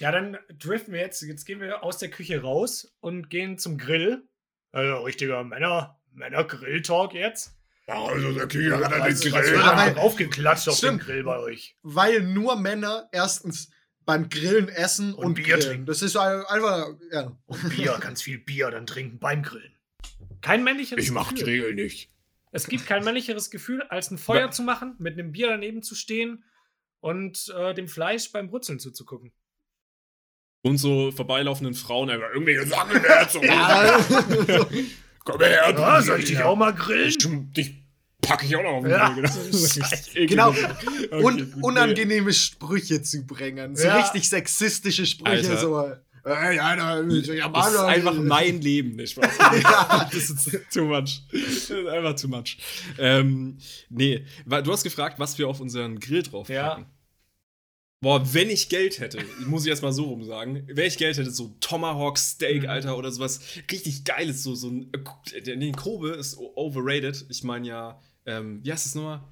Speaker 2: Ja, dann driften wir jetzt. Jetzt gehen wir aus der Küche raus und gehen zum Grill. Also richtiger Männer, Männer-Grill-Talk jetzt.
Speaker 1: Also der Küche
Speaker 2: was wird
Speaker 3: Ja,
Speaker 2: da
Speaker 3: weil-
Speaker 2: draufgeklatscht auf dem
Speaker 3: Stimmt.
Speaker 2: Grill bei euch?
Speaker 3: Weil nur Männer erstens beim Grillen essen
Speaker 2: Und
Speaker 3: und,
Speaker 2: Bier
Speaker 3: grillen.
Speaker 2: trinken.
Speaker 3: Das ist ein- einfach, ja.
Speaker 2: Und Bier, ganz viel Bier dann trinken beim Grillen. Kein männlicheres Gefühl.
Speaker 1: Regel nicht.
Speaker 2: Es gibt kein männlicheres Gefühl, als ein Feuer zu machen, mit einem Bier daneben zu stehen und äh, dem Fleisch beim Brutzeln zuzugucken.
Speaker 1: Und so vorbeilaufenden Frauen einfach irgendwelche Sachen herzogen.
Speaker 3: ja.
Speaker 1: Komm her,
Speaker 2: Ja, Ah, soll ich dich auch mal grillen?
Speaker 1: Ich, dich packe ich auch noch auf den
Speaker 2: Ja,
Speaker 1: genau.
Speaker 3: Genau.
Speaker 1: Okay,
Speaker 3: Und unangenehme Sprüche zu bringen. So
Speaker 2: Ja.
Speaker 3: richtig sexistische Sprüche.
Speaker 1: Alter.
Speaker 3: So, da, ja,
Speaker 1: Das ist einfach mein Leben, nicht Spaß.
Speaker 3: Ja.
Speaker 1: Das ist too much. Das ist einfach too much. Ähm, nee, du hast gefragt, was wir auf unseren Grill drauf
Speaker 2: Ja.
Speaker 1: Boah, wenn ich Geld hätte, muss ich erst mal so rum sagen, wenn ich Geld hätte, so Tomahawk Steak,
Speaker 2: Mhm.
Speaker 1: Alter, oder sowas richtig geiles, so, so ein, äh, nee, Kobe ist overrated. Ich meine ja, ähm, wie heißt das nochmal?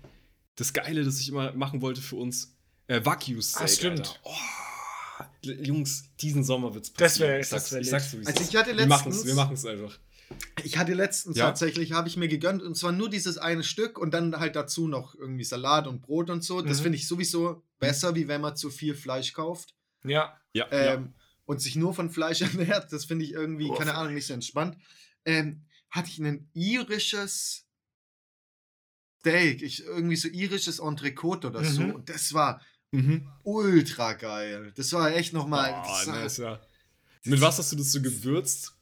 Speaker 1: Das Geile, das ich immer machen wollte für uns, äh, Steak,
Speaker 2: Ah, stimmt.
Speaker 1: Oh, Jungs, diesen Sommer wird's
Speaker 2: Das wär-
Speaker 1: Ich sag's,
Speaker 2: das wär
Speaker 1: ich sag's es
Speaker 3: Also ich hatte letztens-
Speaker 1: wir machen's einfach.
Speaker 3: Ich hatte letztens
Speaker 1: Ja.
Speaker 3: tatsächlich, habe ich mir gegönnt, und zwar nur dieses eine Stück und dann halt dazu noch irgendwie Salat und Brot und so. Das
Speaker 2: Mhm.
Speaker 3: finde ich sowieso besser, wie wenn man zu viel Fleisch kauft
Speaker 2: Ja.
Speaker 1: Ja,
Speaker 3: ähm, und sich nur von Fleisch ernährt. Das finde ich irgendwie,
Speaker 2: Oh,
Speaker 3: keine Ahnung, nicht so entspannt. Ähm, hatte ich ein irisches Steak, ich, irgendwie so irisches Entrecote oder so.
Speaker 2: Mhm.
Speaker 3: Und das war.
Speaker 1: Mhm.
Speaker 3: ultra geil. Das war echt nochmal.
Speaker 1: Oh, nice, ja. Mit was hast du das so gewürzt?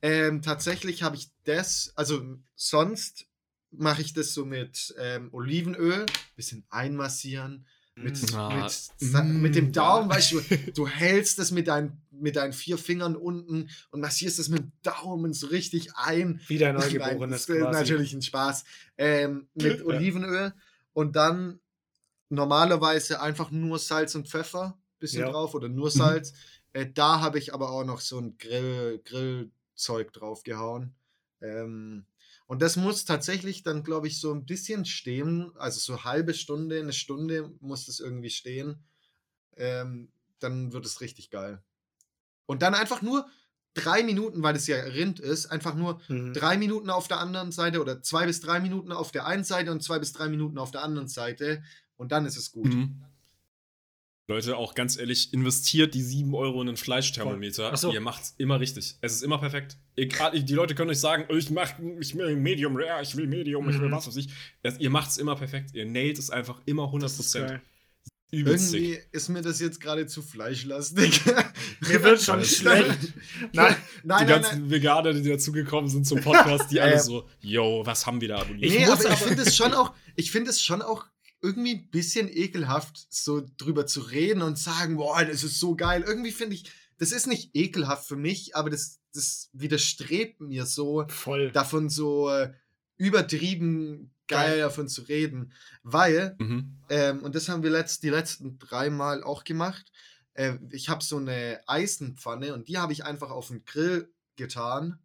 Speaker 3: Ähm, tatsächlich habe ich das, also sonst mache ich das so mit ähm, Olivenöl, bisschen einmassieren, mit,
Speaker 1: Ah,
Speaker 3: mit, mit dem
Speaker 1: mm,
Speaker 3: Daumen,
Speaker 1: ja.
Speaker 3: weißt du, du hältst das mit, dein, mit deinen vier Fingern unten und massierst das mit dem Daumen so richtig ein.
Speaker 2: Wieder ein
Speaker 3: Nein,
Speaker 2: Neugeborenes
Speaker 3: das ist
Speaker 2: quasi.
Speaker 3: natürlich ein Spaß. Ähm, mit
Speaker 1: Ja.
Speaker 3: Olivenöl und dann normalerweise einfach nur Salz und Pfeffer bisschen
Speaker 2: Ja.
Speaker 3: drauf oder
Speaker 1: Mhm.
Speaker 3: nur Salz. Äh, da habe ich aber auch noch so ein Grill, Grillzeug draufgehauen. Ähm, und das muss tatsächlich dann, glaube ich, so ein bisschen stehen. Also so halbe Stunde, eine Stunde muss das irgendwie stehen. Ähm, dann wird es richtig geil. Und dann einfach nur drei Minuten, weil es ja Rind ist, einfach nur
Speaker 2: Mhm.
Speaker 3: drei Minuten auf der anderen Seite oder zwei bis drei Minuten auf der einen Seite und zwei bis drei Minuten auf der anderen Seite. Und dann ist es gut.
Speaker 1: Mhm. Leute, auch ganz ehrlich, investiert die 7 Euro in einen Fleischthermometer.
Speaker 2: So.
Speaker 1: Ihr macht's immer richtig. Es ist immer perfekt. Egal, die Leute können euch sagen, ich mach ich will Medium Rare, ich will Medium, ich will
Speaker 2: Mhm.
Speaker 1: was weiß ich. Es, ihr macht's immer perfekt. Ihr nailt es einfach immer 100%.
Speaker 2: Das ist geil.
Speaker 1: Übelst
Speaker 3: Irgendwie
Speaker 1: sick.
Speaker 3: ist mir das jetzt gerade zu fleischlastig.
Speaker 2: Mir wird schon schlecht.
Speaker 3: Nein,
Speaker 1: Die
Speaker 3: nein, nein,
Speaker 1: ganzen
Speaker 3: nein.
Speaker 1: Veganer, die dazugekommen sind zum Podcast, die alle
Speaker 3: Äh,
Speaker 1: so, yo, was haben wir da abonniert?
Speaker 3: Nee,
Speaker 2: muss
Speaker 3: aber ich finde es schon auch, ich finde es schon auch irgendwie ein bisschen ekelhaft, so drüber zu reden und sagen, boah, das ist so geil. Irgendwie finde ich, das ist nicht ekelhaft für mich, aber das, das widerstrebt mir so,
Speaker 2: Voll.
Speaker 3: davon so äh, übertrieben geil, geil. davon zu reden, weil,
Speaker 1: Mhm.
Speaker 3: ähm, und das haben wir letzt, die letzten drei Mal auch gemacht, äh, ich habe so eine Eisenpfanne und die habe ich einfach auf den Grill getan,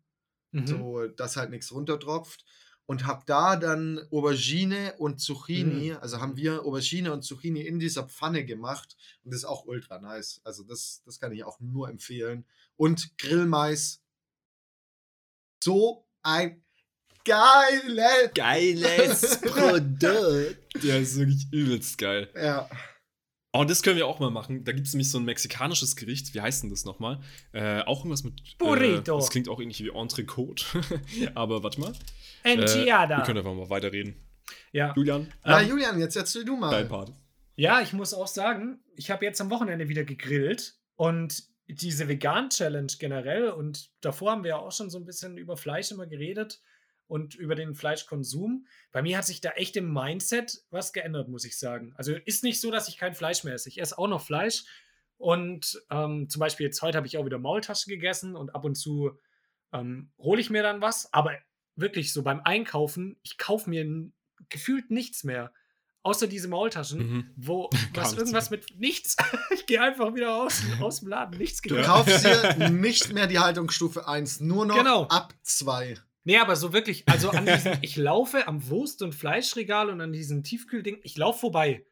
Speaker 2: Mhm.
Speaker 3: so dass halt nichts runtertropft und habe da dann Aubergine und Zucchini,
Speaker 2: Mhm.
Speaker 3: also haben wir Aubergine und Zucchini in dieser Pfanne gemacht und das ist auch ultra nice. Also das, das kann ich auch nur empfehlen. Und Grillmais, so ein geile,
Speaker 1: Geiles Produkt. Ja, ist wirklich übelst geil.
Speaker 3: ja,
Speaker 1: Oh, das können wir auch mal machen. Da gibt es nämlich so ein mexikanisches Gericht. Wie heißt denn das nochmal? Äh, auch irgendwas mit.
Speaker 2: Burrito.
Speaker 1: Äh, das klingt auch ähnlich wie Entrecote. Aber warte mal.
Speaker 2: Enchilada.
Speaker 1: Äh, wir können einfach mal weiterreden.
Speaker 2: ja.
Speaker 1: Julian,
Speaker 3: Na,
Speaker 2: Ähm,
Speaker 3: Julian, jetzt erzähl du mal.
Speaker 1: dein Part.
Speaker 2: Ja, ich muss auch sagen, ich habe jetzt am Wochenende wieder gegrillt und diese Vegan-Challenge generell und davor haben wir ja auch schon so ein bisschen über Fleisch immer geredet und über den Fleischkonsum. Bei mir hat sich da echt im Mindset was geändert, muss ich sagen. Also ist nicht so, dass ich kein Fleisch mehr esse. Ich esse auch noch Fleisch und ähm, zum Beispiel jetzt heute habe ich auch wieder Maultasche gegessen und ab und zu ähm, hole ich mir dann was, aber wirklich so beim Einkaufen, ich kaufe mir n- gefühlt nichts mehr. Außer diese Maultaschen,
Speaker 1: Mhm.
Speaker 2: wo was irgendwas mit nichts. ich gehe einfach wieder aus, aus dem Laden, nichts
Speaker 3: Du
Speaker 2: gekauft.
Speaker 3: kaufst dir nicht mehr die Haltungsstufe 1, nur noch
Speaker 2: Genau.
Speaker 3: ab 2.
Speaker 2: Nee, aber so wirklich, also an diesen, ich laufe am Wurst- und Fleischregal und an diesem Tiefkühlding, ich laufe vorbei.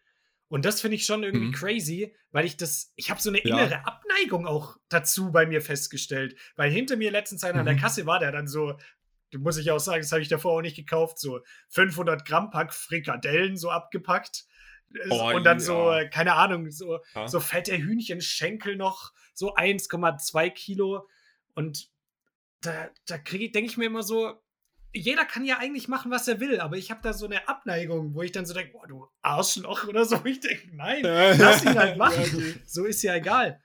Speaker 2: Und das finde ich schon irgendwie
Speaker 1: Mhm.
Speaker 2: crazy, weil ich das, ich habe so eine
Speaker 1: Ja.
Speaker 2: innere Abneigung auch dazu bei mir festgestellt. Weil hinter mir letztens einer an der
Speaker 1: Mhm.
Speaker 2: Kasse war, der dann so, muss ich auch sagen, das habe ich davor auch nicht gekauft, so 500 Gramm Pack Frikadellen so abgepackt.
Speaker 1: Oh,
Speaker 2: und dann
Speaker 1: ja.
Speaker 2: so, keine Ahnung, so,
Speaker 1: Ja.
Speaker 2: so fette Hühnchenschenkel noch, so 1,2 Kilo. Und da, da denke ich mir immer so, jeder kann ja eigentlich machen, was er will, aber ich habe da so eine Abneigung, wo ich dann so denke, boah, du Arschloch oder so. Ich denke, nein, lass ihn halt machen. So ist ja egal.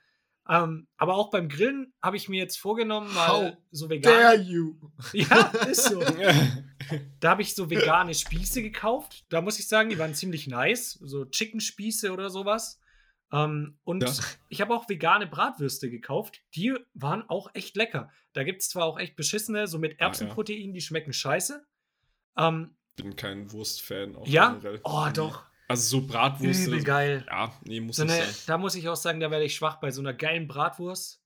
Speaker 2: Ähm, aber auch beim Grillen habe ich mir jetzt vorgenommen, mal
Speaker 3: How
Speaker 2: so
Speaker 3: Dare
Speaker 2: vegan.
Speaker 3: you.
Speaker 2: Ja, ist so. Da habe ich so vegane Spieße gekauft. Da muss ich sagen, die waren ziemlich nice. So Chicken-Spieße oder sowas. Ähm, und
Speaker 1: Ja.
Speaker 2: ich habe auch vegane Bratwürste gekauft. Die waren auch echt lecker. Da gibt es zwar auch echt beschissene, so mit
Speaker 1: Ah.
Speaker 2: Erbsenprotein, die schmecken scheiße. Ähm,
Speaker 1: bin kein Wurstfan. auch
Speaker 2: ja?
Speaker 1: generell.
Speaker 2: Oh, doch.
Speaker 1: Also so Bratwurst.
Speaker 2: Übel geil.
Speaker 1: Ja, nee, muss
Speaker 2: So eine,
Speaker 1: sein.
Speaker 2: da muss ich auch sagen, da werde ich schwach bei so einer geilen Bratwurst.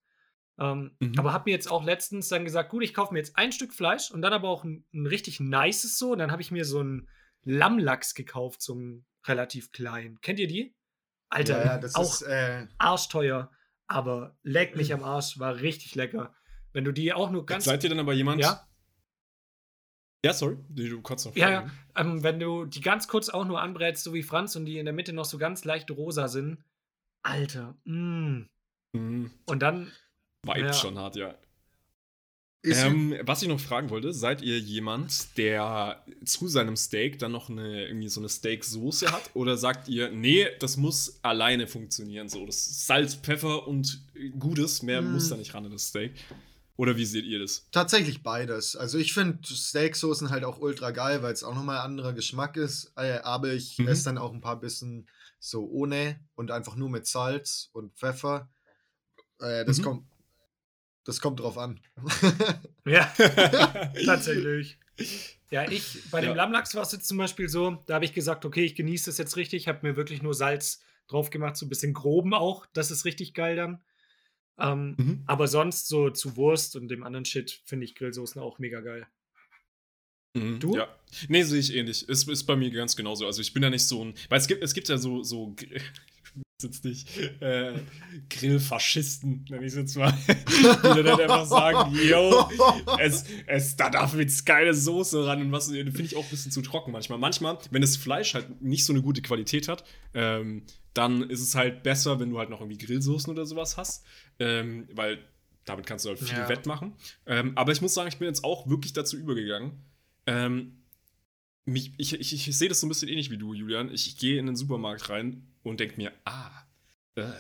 Speaker 2: Ähm,
Speaker 1: Mhm.
Speaker 2: Aber habe mir jetzt auch letztens dann gesagt, gut, ich kaufe mir jetzt ein Stück Fleisch und dann aber auch ein, ein richtig nices so. Und dann habe ich mir so einen Lammlachs gekauft, so einen relativ kleinen. Kennt ihr die? Alter,
Speaker 3: Ja, ja, das
Speaker 2: auch
Speaker 3: ist, äh,
Speaker 2: arschteuer, aber leck mich am Arsch, war richtig lecker. Wenn du die auch nur ganz.
Speaker 1: Seid ihr dann aber jemand.
Speaker 2: Ja?
Speaker 1: Ja, sorry. Nee, Du kannst noch
Speaker 2: Ja, ja.
Speaker 1: fragen.
Speaker 2: Ähm, wenn du die ganz kurz auch nur anbrätst, so wie Franz, und die in der Mitte noch so ganz leicht rosa sind. Alter, mm.
Speaker 1: Mhm.
Speaker 2: Und dann
Speaker 1: Vibes
Speaker 2: Ja.
Speaker 1: schon hart, ja.
Speaker 3: ist
Speaker 1: Ähm, was ich noch fragen wollte, seid ihr jemand, der zu seinem Steak dann noch eine, irgendwie so eine Steak-Soße hat? Oder sagt ihr, nee, das muss alleine funktionieren? So, das ist Salz, Pfeffer und Gutes, mehr
Speaker 3: Mm.
Speaker 1: muss da nicht ran in das Steak. Oder wie seht ihr das?
Speaker 3: tatsächlich beides. Also ich finde Steaksoßen halt auch ultra geil, weil es auch nochmal ein anderer Geschmack ist. Äh, aber ich
Speaker 1: Mhm.
Speaker 3: esse dann auch ein paar Bissen so ohne und einfach nur mit Salz und Pfeffer. Äh, das
Speaker 1: Mhm.
Speaker 3: kommt. Das kommt drauf an.
Speaker 2: Ja, tatsächlich. Ja, ich, bei dem
Speaker 1: Ja.
Speaker 2: Lammlachs war es jetzt zum Beispiel so, da habe ich gesagt, okay, ich genieße das jetzt richtig, habe mir wirklich nur Salz drauf gemacht, so ein bisschen groben auch, das ist richtig geil dann. Ähm,
Speaker 1: Mhm.
Speaker 2: aber sonst so zu Wurst und dem anderen Shit finde ich Grillsoßen auch mega geil.
Speaker 1: Mhm,
Speaker 2: Du?
Speaker 1: Ja. Nee, sehe ich ähnlich. Ist, ist bei mir ganz genauso. Also ich bin ja nicht so ein. Weil es gibt, es gibt ja so, so jetzt nicht, äh, Grillfaschisten, nenne ich es jetzt mal. Die dann einfach sagen, yo, es, es, da darf jetzt geile Soße ran und was, finde ich auch ein bisschen zu trocken manchmal. Manchmal, wenn das Fleisch halt nicht so eine gute Qualität hat, ähm, dann ist es halt besser, wenn du halt noch irgendwie Grillsoßen oder sowas hast, ähm, weil damit kannst du halt viel
Speaker 2: Ja.
Speaker 1: wettmachen. Ähm, aber ich muss sagen, ich bin jetzt auch wirklich dazu übergegangen, ähm, mich, ich, ich, ich sehe das so ein bisschen ähnlich wie du, Julian. Ich, gehe in den Supermarkt rein und denke mir, ah, äh,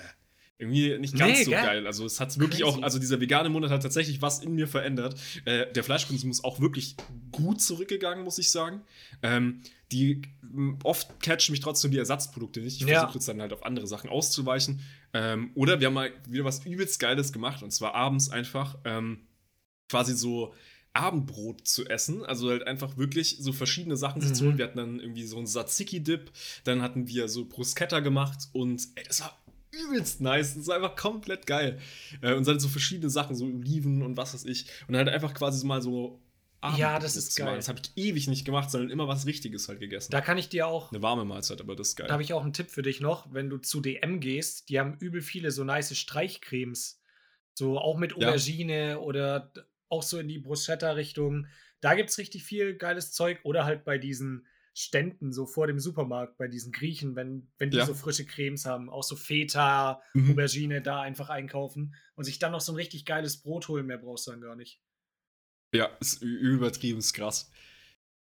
Speaker 1: irgendwie nicht ganz
Speaker 2: Nee,
Speaker 1: so
Speaker 2: gell?
Speaker 1: geil. Also es hat wirklich
Speaker 2: Crazy.
Speaker 1: auch, also dieser vegane Monat hat tatsächlich was in mir verändert. Äh, der Fleischkonsum ist auch wirklich gut zurückgegangen, muss ich sagen. Ähm, die oft catchen mich trotzdem die Ersatzprodukte nicht. Ich
Speaker 2: Ja.
Speaker 1: versuche jetzt dann halt auf andere Sachen auszuweichen. Ähm, oder wir haben mal wieder was übelst Geiles gemacht und zwar abends einfach ähm, quasi so Abendbrot zu essen. Also halt einfach wirklich so verschiedene Sachen sich zu
Speaker 2: Mhm.
Speaker 1: holen. Wir hatten dann irgendwie so einen Tzatziki-Dip, dann hatten wir so Bruschetta gemacht und ey, das war übelst nice. Das war einfach komplett geil. Äh, und dann so verschiedene Sachen, so Oliven und was weiß ich. Und halt einfach quasi so mal so
Speaker 2: Ja, das ist geil.
Speaker 1: Das habe ich ewig nicht gemacht, sondern immer was Richtiges halt gegessen.
Speaker 2: Da kann ich dir auch,
Speaker 1: Eine warme Mahlzeit, aber das ist geil.
Speaker 2: da habe ich auch einen Tipp für dich noch, wenn du zu DM gehst, die haben übel viele so nice Streichcremes. So auch mit
Speaker 1: Ja.
Speaker 2: Aubergine oder d- auch so in die Bruschetta-Richtung. Da gibt es richtig viel geiles Zeug. Oder halt bei diesen Ständen, so vor dem Supermarkt, bei diesen Griechen, wenn, wenn die
Speaker 1: Ja.
Speaker 2: so frische Cremes haben, auch so Feta,
Speaker 1: Mhm.
Speaker 2: Aubergine, da einfach einkaufen und sich dann noch so ein richtig geiles Brot holen, mehr brauchst du dann gar nicht.
Speaker 1: Ja, ist übertrieben krass.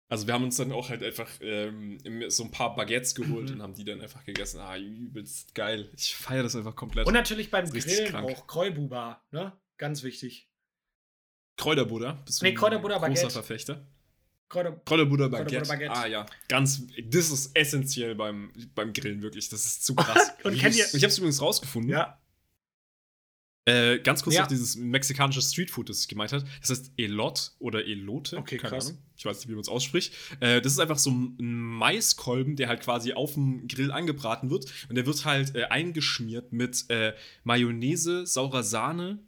Speaker 1: Also wir haben uns dann auch halt einfach ähm, so ein paar Baguettes geholt
Speaker 2: Mhm.
Speaker 1: und haben die dann einfach gegessen. Ah, übelst geil. Ich feiere das einfach komplett.
Speaker 2: Und natürlich beim
Speaker 1: ist
Speaker 2: Grillen
Speaker 1: krank.
Speaker 2: auch Kräububa, ne? Ganz wichtig.
Speaker 1: Bist du
Speaker 2: Nee,
Speaker 1: ein
Speaker 2: Kräuterbutter
Speaker 1: großer
Speaker 2: Baguette.
Speaker 1: Verfechter?
Speaker 2: Kräuter
Speaker 1: Kräuterbutter Baguette.
Speaker 2: Baguette.
Speaker 1: Ah ja, ganz, das ist essentiell beim, beim Grillen wirklich. Das ist zu krass.
Speaker 2: Und
Speaker 1: ich
Speaker 2: kennt ihr-
Speaker 1: ich habe es übrigens rausgefunden.
Speaker 2: ja,
Speaker 1: Äh, ganz kurz
Speaker 2: Ja.
Speaker 1: noch dieses mexikanische Streetfood, das ich gemeint hat. Das heißt Elot oder Elote.
Speaker 2: Okay,
Speaker 1: keine
Speaker 2: krass.
Speaker 1: Ahnung. Ich weiß nicht, wie man es ausspricht. Äh, das ist einfach so ein Maiskolben, der halt quasi auf dem Grill angebraten wird. Und der wird halt äh, eingeschmiert mit äh, Mayonnaise, saurer Sahne,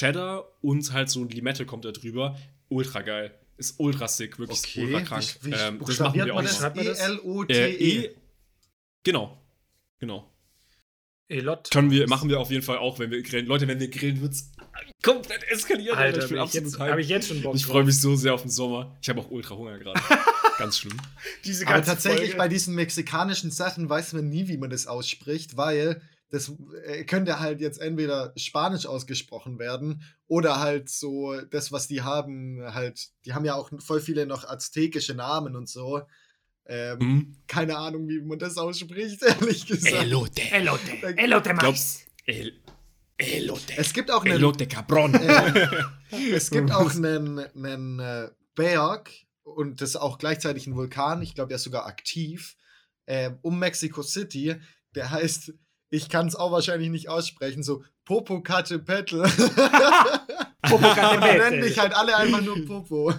Speaker 1: Cheddar und halt so Limette kommt da drüber. Ultra geil. Ist ultra sick, wirklich ist ultra krank.
Speaker 3: Wie, wie
Speaker 1: ähm, das machen wir auch noch.
Speaker 3: das? E-L-O-T-E.
Speaker 1: Äh, e genau. Genau.
Speaker 2: Elot.
Speaker 1: Können wir, machen wir auf jeden Fall auch, wenn wir grillen. Leute, wenn wir grillen, wird's komplett eskalieren.
Speaker 2: Alter,
Speaker 1: ich bin absolut
Speaker 2: habe ich jetzt schon Bock
Speaker 1: Ich freue mich so sehr auf den Sommer. Ich habe auch ultra Hunger gerade. Ganz schlimm.
Speaker 2: Diese
Speaker 3: Aber
Speaker 2: ganze
Speaker 3: tatsächlich
Speaker 2: Folge.
Speaker 3: bei diesen mexikanischen Sachen weiß man nie, wie man das ausspricht, weil das äh, könnte halt jetzt entweder Spanisch ausgesprochen werden oder halt so das, was die haben, halt, die haben ja auch voll viele noch aztekische Namen und so. Ähm,
Speaker 1: Mhm.
Speaker 3: Keine Ahnung, wie man das ausspricht, ehrlich gesagt.
Speaker 1: Elote.
Speaker 2: Elote. Elote Mais.
Speaker 1: El Elote.
Speaker 3: Es gibt auch einen,
Speaker 1: Elote Cabron.
Speaker 3: äh, es gibt auch einen, einen äh, Berg und das ist auch gleichzeitig ein Vulkan, ich glaube, der ist sogar aktiv, äh, um Mexico City, der heißt, ich kann es auch wahrscheinlich nicht aussprechen, so Popocatépetl.
Speaker 2: Popocatépetl.
Speaker 3: Nennen mich halt alle einfach nur Popo.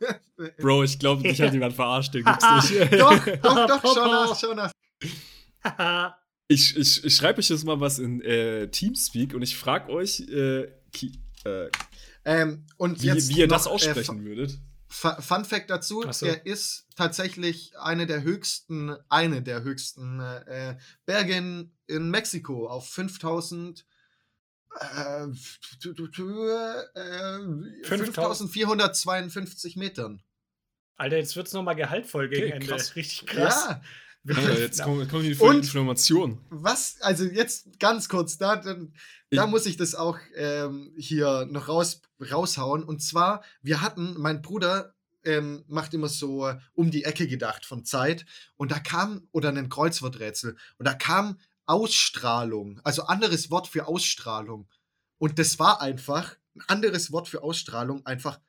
Speaker 1: Bro, ich glaube, dich hat jemand verarscht. Den gibt's nicht.
Speaker 3: doch, doch, doch,
Speaker 2: Popo.
Speaker 3: schon nach, schon nach.
Speaker 1: Ich, ich, ich schreibe euch jetzt mal was in äh, Teamspeak und ich frage euch, äh, äh,
Speaker 3: Ähm, und
Speaker 1: wie,
Speaker 3: jetzt
Speaker 1: wie ihr das
Speaker 3: noch, äh,
Speaker 1: aussprechen würdet.
Speaker 3: Fu- Fun Fact dazu,
Speaker 2: so.
Speaker 3: der ist tatsächlich eine der höchsten, eine der höchsten äh, Berge in, in Mexiko auf 5000 äh, tu- tu- tu- äh, 5452 Metern.
Speaker 2: Alter, jetzt wird's nochmal gehaltvoll gegen
Speaker 1: Okay,
Speaker 2: Ende.
Speaker 1: krass.
Speaker 2: Richtig krass.
Speaker 3: Ja,
Speaker 1: Äh, jetzt kommen, kommen die
Speaker 3: Und-
Speaker 1: Informationen.
Speaker 3: was, also jetzt ganz kurz, da, da, da muss ich das auch ähm, hier noch raus, raushauen. Und zwar, wir hatten, mein Bruder ähm, macht immer so äh, um die Ecke gedacht von Zeit. Und da kam, oder ein Kreuzworträtsel, und da kam Ausstrahlung, also anderes Wort für Ausstrahlung. Und das war einfach, ein anderes Wort für Ausstrahlung, einfach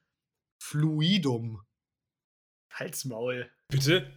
Speaker 3: Fluidum.
Speaker 2: Halsmaul.
Speaker 1: Bitte?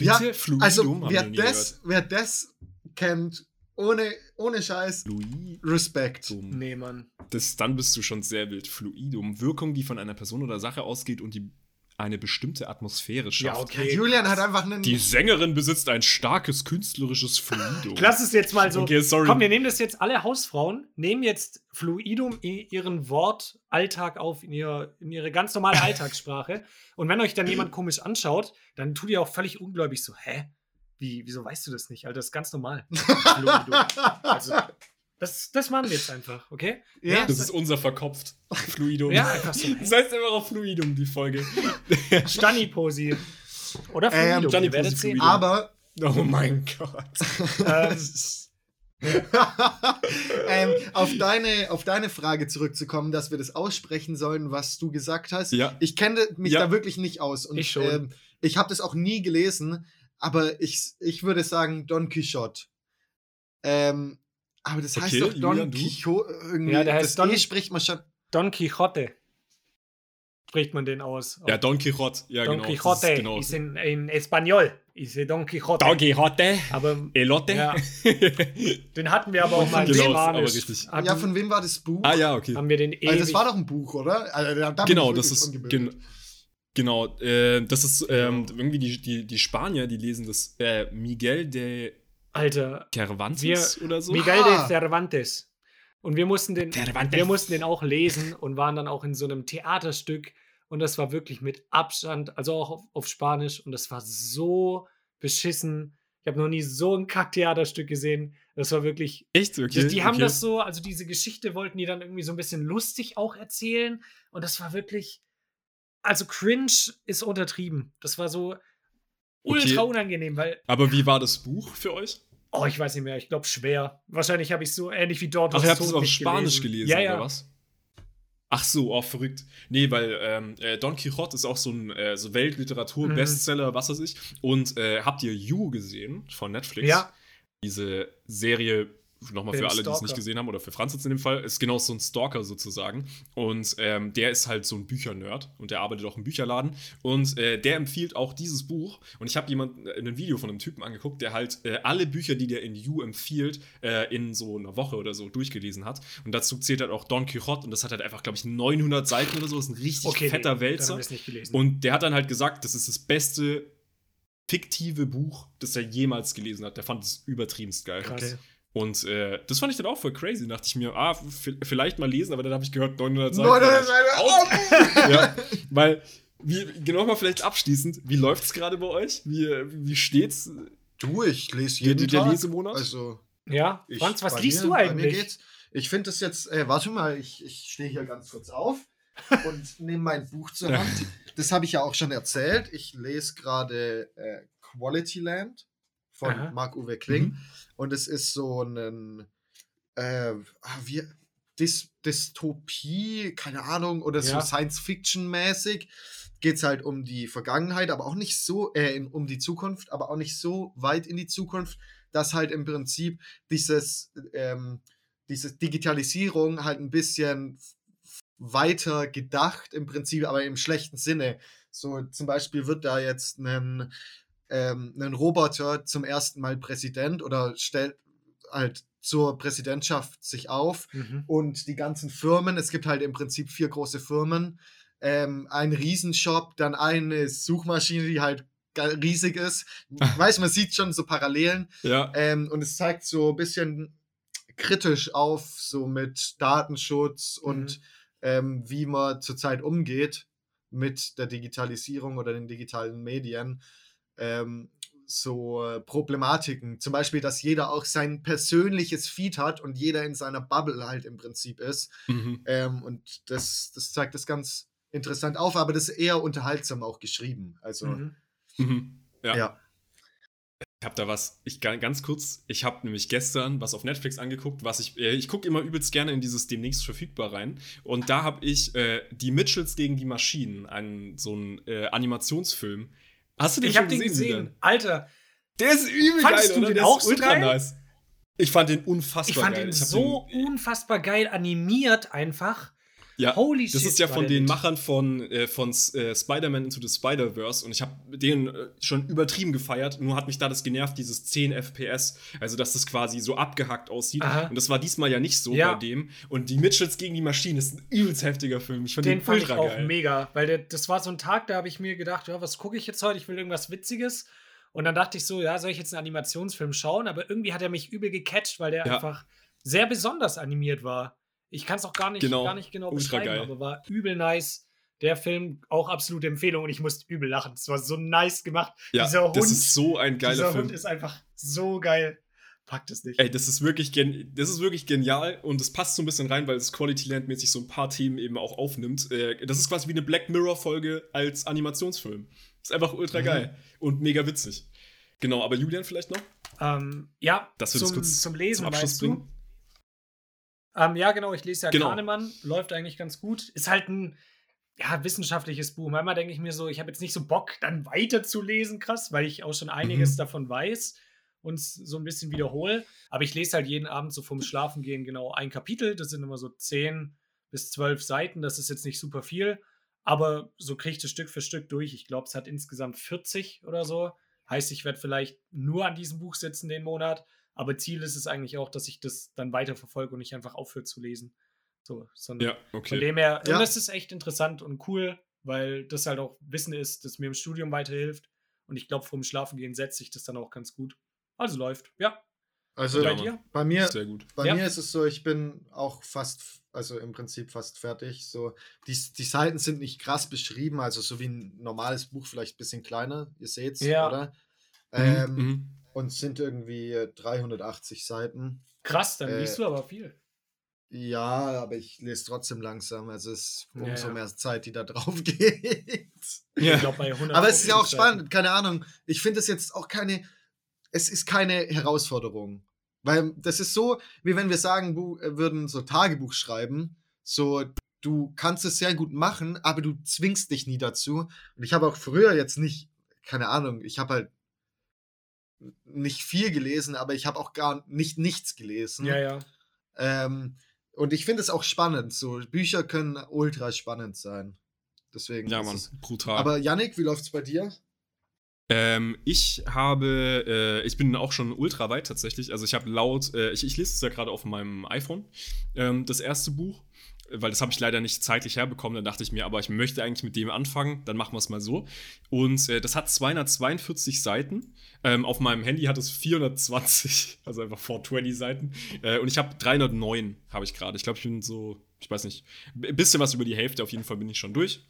Speaker 3: Ja,
Speaker 1: Bitte? Fluidum
Speaker 3: Also,
Speaker 1: haben
Speaker 3: wer das, wer das kennt, ohne, ohne Scheiß.
Speaker 1: Fluidum.
Speaker 3: Respekt.
Speaker 2: Nee, Mann.
Speaker 1: Das, dann bist du schon sehr wild. Fluidum. Wirkung, die von einer Person oder Sache ausgeht und die eine bestimmte Atmosphäre schafft.
Speaker 2: Ja, okay.
Speaker 3: Julian hat einfach einen.
Speaker 1: Die Sängerin besitzt ein starkes künstlerisches Fluidum.
Speaker 2: Lass es jetzt mal so.
Speaker 1: Okay, sorry.
Speaker 2: Komm, wir nehmen das jetzt alle Hausfrauen, nehmen jetzt Fluidum in ihren Wortalltag auf, in, ihr, in ihre ganz normale Alltagssprache. Und wenn euch dann jemand komisch anschaut, dann tut ihr auch völlig ungläubig so, hä? Wie, wieso weißt du das nicht? Alter, das ist ganz normal. Fluidum. Also, das, das machen wir jetzt einfach, okay?
Speaker 3: ja,
Speaker 1: Das ist unser verkopft. Fluidum.
Speaker 2: Ja, einfach so.
Speaker 1: Das heißt immer auch Fluidum, die Folge.
Speaker 2: Stani-Posi. Oder
Speaker 3: Ähm,
Speaker 2: Fluidum,
Speaker 1: Stani-Posi,
Speaker 2: ihr werdet sehen.
Speaker 3: Aber
Speaker 1: Oh mein Gott.
Speaker 2: Ähm,
Speaker 3: ähm, auf, deine, auf deine Frage zurückzukommen, dass wir das aussprechen sollen, was du gesagt hast.
Speaker 1: Ja.
Speaker 3: Ich kenne mich
Speaker 1: Ja.
Speaker 3: da wirklich nicht aus. Und,
Speaker 2: Ich schon.
Speaker 3: Ähm, ich habe das auch nie gelesen, aber ich, ich würde sagen Don Quixote. Ähm, aber das heißt
Speaker 1: Okay,
Speaker 3: doch Don
Speaker 1: Julian?
Speaker 3: Quixote irgendwie.
Speaker 2: Ja, der heißt
Speaker 3: das
Speaker 2: Don-
Speaker 3: E spricht man schon.
Speaker 2: Don Quixote. spricht man den aus.
Speaker 1: Ja, Don Quixote. Ja,
Speaker 2: Don
Speaker 1: genau.
Speaker 2: Quixote
Speaker 1: Das ist genau.
Speaker 2: ist in, in Espanol. Ist Don Quixote.
Speaker 1: Don Quixote.
Speaker 2: Aber
Speaker 1: Elote.
Speaker 2: Ja. den hatten wir aber auch mal in
Speaker 1: Genau, ist aber
Speaker 2: Spanisch. Hatten,
Speaker 3: Ja, von wem war das Buch?
Speaker 1: ah, ja, okay.
Speaker 2: haben wir den ewig.
Speaker 3: Also das war doch ein Buch, oder? Also, da-
Speaker 1: Genau, das ist. genau, äh, das ist ähm, irgendwie die, die, die Spanier, die lesen das äh, Miguel de
Speaker 2: Alter,
Speaker 1: Cervantes oder so.
Speaker 2: Miguel
Speaker 3: Ah.
Speaker 2: de Cervantes. Und wir mussten den,
Speaker 1: Cervantes.
Speaker 2: wir mussten den auch lesen und waren dann auch in so einem Theaterstück. Und das war wirklich mit Abstand, also auch auf, auf Spanisch. Und das war so beschissen. Ich habe noch nie so ein Kacktheaterstück gesehen. Das war wirklich.
Speaker 1: Echt? Okay.
Speaker 2: die die haben
Speaker 1: okay.
Speaker 2: das so, also diese Geschichte wollten die dann irgendwie so ein bisschen lustig auch erzählen. Und das war wirklich. Also cringe ist untertrieben. Das war so ultra
Speaker 1: Okay.
Speaker 2: unangenehm, weil
Speaker 1: Aber wie war das Buch für euch?
Speaker 2: Oh, ich weiß nicht mehr. Ich glaube schwer. Wahrscheinlich habe ich so ähnlich wie dort.
Speaker 1: Ach, ihr habt es auf Spanisch gelesen,
Speaker 2: Ja, ja.
Speaker 1: oder was? Ach so, oh, verrückt. Nee, weil ähm, äh, Don Quixote ist auch so ein äh, so Weltliteratur,
Speaker 2: Mhm.
Speaker 1: Was weiß ich. Und äh, habt ihr You gesehen von Netflix?
Speaker 2: Ja.
Speaker 1: Diese Serie, nochmal für alle, die es nicht gesehen haben, oder für Franz jetzt in dem Fall, ist genau so ein Stalker sozusagen. Und ähm, der ist halt so ein Büchernerd und der arbeitet auch im Bücherladen. Und äh, der empfiehlt auch dieses Buch. Und ich habe jemand äh, ein Video von einem Typen angeguckt, der halt äh, alle Bücher, die der in You empfiehlt, äh, in so einer Woche oder so durchgelesen hat. Und dazu zählt halt auch Don Quixote. Und das hat halt einfach, glaube ich, 900 Seiten oder so. Das ist ein richtig
Speaker 2: Okay,
Speaker 1: fetter
Speaker 2: nee,
Speaker 1: Wälzer. Und der hat dann halt gesagt, das ist das beste fiktive Buch, das er jemals gelesen hat. Der fand es übertriebenst geil.
Speaker 2: Krass.
Speaker 3: Okay.
Speaker 1: Und äh, das fand ich dann auch voll crazy. Dachte ich mir, ah, vielleicht mal lesen, aber dann habe ich gehört, 900 Seiten.
Speaker 3: 900 Seiten.
Speaker 1: Out. ja, weil, wie, genau mal vielleicht abschließend, wie läuft es gerade bei euch? Wie, wie steht's?
Speaker 3: Du, ich lese
Speaker 1: Der,
Speaker 3: jeden
Speaker 1: der
Speaker 3: Tag.
Speaker 1: Lesemonat?
Speaker 3: Also,
Speaker 2: ja,
Speaker 3: ich,
Speaker 2: Franz, was liest
Speaker 3: mir-
Speaker 2: du eigentlich?
Speaker 3: geht's. Ich finde das jetzt, äh, warte mal, ich, ich stehe hier ganz kurz auf und nehme mein Buch zur. Hand. Das habe ich ja auch schon erzählt. Ich lese gerade äh, Quality Land von. Marc-Uwe Kling.
Speaker 1: Mhm.
Speaker 3: Und es ist so ein, äh, ah, wie, Dys Dystopie, keine Ahnung, oder so
Speaker 2: Ja.
Speaker 3: Science-Fiction-mäßig. Geht es halt um die Vergangenheit, aber auch nicht so, äh, um die Zukunft, aber auch nicht so weit in die Zukunft, dass halt im Prinzip dieses, ähm, diese Digitalisierung halt ein bisschen weiter gedacht, im Prinzip, aber im schlechten Sinne. So zum Beispiel wird da jetzt ein, ähm, ein Roboter zum ersten Mal Präsident oder stellt halt zur Präsidentschaft sich auf
Speaker 2: Mhm.
Speaker 3: und die ganzen Firmen, es gibt halt im Prinzip vier große Firmen, ähm, ein Riesenshop, dann eine Suchmaschine, die halt riesig ist. Weiß, man sieht schon so Parallelen
Speaker 1: Ja.
Speaker 3: ähm, und es zeigt so ein bisschen kritisch auf, so mit Datenschutz und ähm, wie man zurzeit umgeht mit der Digitalisierung oder den digitalen Medien. Ähm, so Problematiken. Zum Beispiel, dass jeder auch sein persönliches Feed hat und jeder in seiner Bubble halt im Prinzip ist.
Speaker 1: Mhm.
Speaker 3: Ähm, und das, das zeigt das ganz interessant auf, aber das ist eher unterhaltsam auch geschrieben. Also,
Speaker 2: Mhm.
Speaker 1: Mhm. Ja.
Speaker 3: ja.
Speaker 1: Ich habe da was, ich ga- ganz kurz, ich habe nämlich gestern was auf Netflix angeguckt, was ich, äh, ich gucke immer übelst gerne in dieses demnächst verfügbar rein. Und da habe ich äh, die Mitchells gegen die Maschinen, einen, so einen äh, Animationsfilm. Hast du den
Speaker 2: Ich
Speaker 1: schon
Speaker 2: habe den
Speaker 1: gesehen?
Speaker 2: gesehen. Alter,
Speaker 1: Der ist übel
Speaker 2: Fandst
Speaker 1: geil,
Speaker 2: du
Speaker 1: oder?
Speaker 2: den
Speaker 1: Der
Speaker 2: auch
Speaker 1: ist
Speaker 2: so
Speaker 1: ultra
Speaker 2: geil?
Speaker 1: nice. Ich fand den unfassbar
Speaker 2: ich fand
Speaker 1: geil.
Speaker 2: den
Speaker 1: hab
Speaker 2: so
Speaker 1: den,
Speaker 2: unfassbar geil animiert einfach.
Speaker 1: Ja,
Speaker 2: Holy
Speaker 1: das
Speaker 2: shit,
Speaker 1: ist ja von den. Machern von, äh, von äh, Spider-Man Into the Spider-Verse und ich habe den äh, schon übertrieben gefeiert, nur hat mich da das genervt, dieses 10 FPS, also dass das quasi so abgehackt aussieht
Speaker 2: Aha.
Speaker 1: und das war diesmal ja nicht so
Speaker 2: Ja.
Speaker 1: bei dem und die Mitchells gegen die Maschinen ist ein übelst heftiger Film, ich den,
Speaker 2: Den fand ich
Speaker 1: ultra
Speaker 2: auch
Speaker 1: geil.
Speaker 2: mega, weil der, das war so ein Tag, da habe ich mir gedacht, ja, was gucke ich jetzt heute? Ich will irgendwas Witziges. Und dann dachte ich so, ja, soll ich jetzt einen Animationsfilm schauen? Aber irgendwie hat er mich übel gecatcht, weil der
Speaker 1: Ja.
Speaker 2: einfach sehr besonders animiert war. Ich kann es auch gar nicht
Speaker 1: Genau.
Speaker 2: gar nicht genau
Speaker 1: Ultra
Speaker 2: beschreiben,
Speaker 1: geil.
Speaker 2: aber war übel nice. Der Film auch absolute Empfehlung und ich musste übel lachen. Es war so nice gemacht.
Speaker 1: Ja,
Speaker 2: dieser Hund,
Speaker 1: das ist so ein geiler
Speaker 2: dieser
Speaker 1: Film.
Speaker 2: Hund ist einfach so geil. Packt es nicht.
Speaker 1: Ey, das ist wirklich gen das ist wirklich genial und es passt so ein bisschen rein, weil es Quality Land mäßig so ein paar Themen eben auch aufnimmt. Äh, das ist quasi wie eine Black Mirror Folge als Animationsfilm. Ist einfach ultra
Speaker 3: Mhm.
Speaker 1: geil und mega witzig. Genau, aber Julian vielleicht noch,
Speaker 2: Ähm, ja, zum, zum Lesen
Speaker 1: zum Abschluss
Speaker 2: meinst du?
Speaker 1: bringen.
Speaker 2: Ähm, ja, genau, ich lese ja
Speaker 1: Genau.
Speaker 2: Kahnemann, läuft eigentlich ganz gut. Ist halt ein ja, wissenschaftliches Buch. Manchmal denke ich mir so, ich habe jetzt nicht so Bock, dann weiter zu lesen, krass, weil ich auch schon einiges
Speaker 1: Mhm.
Speaker 2: davon weiß und so ein bisschen wiederhole. Aber ich lese halt jeden Abend so vom Schlafengehen genau ein Kapitel. Das sind immer so 10 bis 12 Seiten. Das ist jetzt nicht super viel. Aber so kriege ich das Stück für Stück durch. Ich glaube, es hat insgesamt 40 oder so. Heißt, ich werde vielleicht nur an diesem Buch sitzen den Monat. Aber Ziel ist es eigentlich auch, dass ich das dann weiterverfolge und nicht einfach aufhöre zu lesen. So, sondern
Speaker 1: Ja, okay.
Speaker 2: von dem her,
Speaker 3: Ja.
Speaker 2: und das ist echt interessant und cool, weil das halt auch Wissen ist, das mir im Studium weiterhilft. Und ich glaube, vorm Schlafengehen setzt sich das dann auch ganz gut. Also läuft, ja.
Speaker 3: Also
Speaker 2: bei dir?
Speaker 3: bei mir,
Speaker 1: Sehr gut.
Speaker 3: bei
Speaker 2: Ja.
Speaker 3: mir ist es so, ich bin auch fast, also im Prinzip fast fertig. So, die, die Seiten sind nicht krass beschrieben, also so wie ein normales Buch, vielleicht ein bisschen kleiner, ihr seht's,
Speaker 2: Ja.
Speaker 3: oder?
Speaker 1: Mhm,
Speaker 3: Ähm,
Speaker 1: mhm.
Speaker 3: Und sind irgendwie äh, 380 Seiten.
Speaker 2: Krass, dann
Speaker 3: Äh,
Speaker 2: liest du aber viel.
Speaker 3: Ja, aber ich lese trotzdem langsam. Also es ist
Speaker 2: Ja,
Speaker 3: umso
Speaker 2: ja.
Speaker 3: mehr Zeit, die da drauf geht.
Speaker 1: Ja.
Speaker 2: Ich glaube, bei 100
Speaker 3: Aber es ist ja auch spannend, keine Ahnung. Ich finde es jetzt auch keine, es ist keine Herausforderung. Weil das ist so, wie wenn wir sagen bu- äh, würden, so Tagebuch schreiben. So, du kannst es sehr gut machen, aber du zwingst dich nie dazu. Und ich habe auch früher jetzt nicht, keine Ahnung, ich habe halt nicht viel gelesen, aber ich habe auch gar nicht nichts gelesen.
Speaker 2: Ja, ja.
Speaker 3: Ähm, und ich finde es auch spannend. So, Bücher können ultra spannend sein. Deswegen.
Speaker 1: Ja,
Speaker 3: ist
Speaker 1: Mann,
Speaker 3: es-
Speaker 1: brutal.
Speaker 3: Aber Yannick, wie läuft's bei dir?
Speaker 1: Ähm, ich habe, äh, ich bin auch schon ultra weit tatsächlich. Also ich habe laut, äh, ich, ich lese es ja gerade auf meinem iPhone, ähm, das erste Buch, weil das habe ich leider nicht zeitlich herbekommen. Dann dachte ich mir, aber ich möchte eigentlich mit dem anfangen, dann machen wir es mal so. Und äh, das hat 242 Seiten. Ähm, auf meinem Handy hat es 420, also einfach 420 Seiten. Äh, und ich habe 309, habe ich gerade. Ich glaube, ich bin so, ich weiß nicht, ein bisschen was über die Hälfte, auf jeden Fall bin ich schon durch.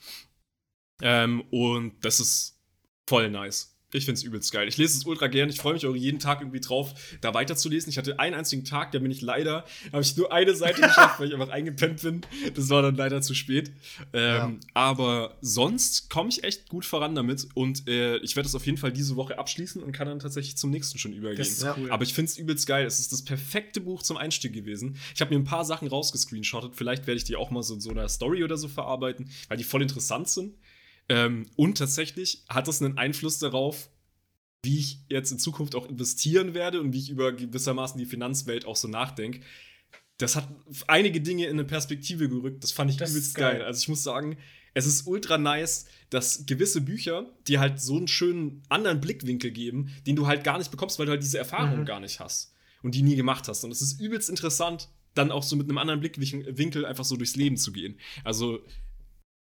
Speaker 1: Ähm, und das ist voll nice. Ich finde es übelst geil. Ich lese es ultra gern. Ich freue mich auch jeden Tag irgendwie drauf, da weiterzulesen. Ich hatte einen einzigen Tag, da bin ich leider, habe ich nur eine Seite geschafft, weil ich einfach eingepennt bin. Das war dann leider zu spät. Ähm, Aber sonst komme ich echt gut voran damit und äh, ich werde es auf jeden Fall diese Woche abschließen und kann dann tatsächlich zum nächsten schon übergehen.
Speaker 2: Das ist
Speaker 3: Ja.
Speaker 2: cool.
Speaker 1: Aber ich finde es übelst geil. Es ist das perfekte Buch zum Einstieg gewesen. Ich habe mir ein paar Sachen rausgescreenshottet. Vielleicht werde ich die auch mal so in so einer Story oder so verarbeiten, weil die voll interessant sind. Ähm, und tatsächlich hat das einen Einfluss darauf, wie ich jetzt in Zukunft auch investieren werde und wie ich über gewissermaßen die Finanzwelt auch so nachdenke. Das hat einige Dinge in eine Perspektive gerückt. Das fand ich
Speaker 2: Das
Speaker 1: übelst geil.
Speaker 2: geil.
Speaker 1: Also ich muss sagen, es ist ultra nice, dass gewisse Bücher dir halt so einen schönen anderen Blickwinkel geben, den du halt gar nicht bekommst, weil du halt diese Erfahrung
Speaker 2: Mhm.
Speaker 1: gar nicht hast und die nie gemacht hast. Und es ist übelst interessant, dann auch so mit einem anderen Blickwinkel einfach so durchs Leben zu gehen. Also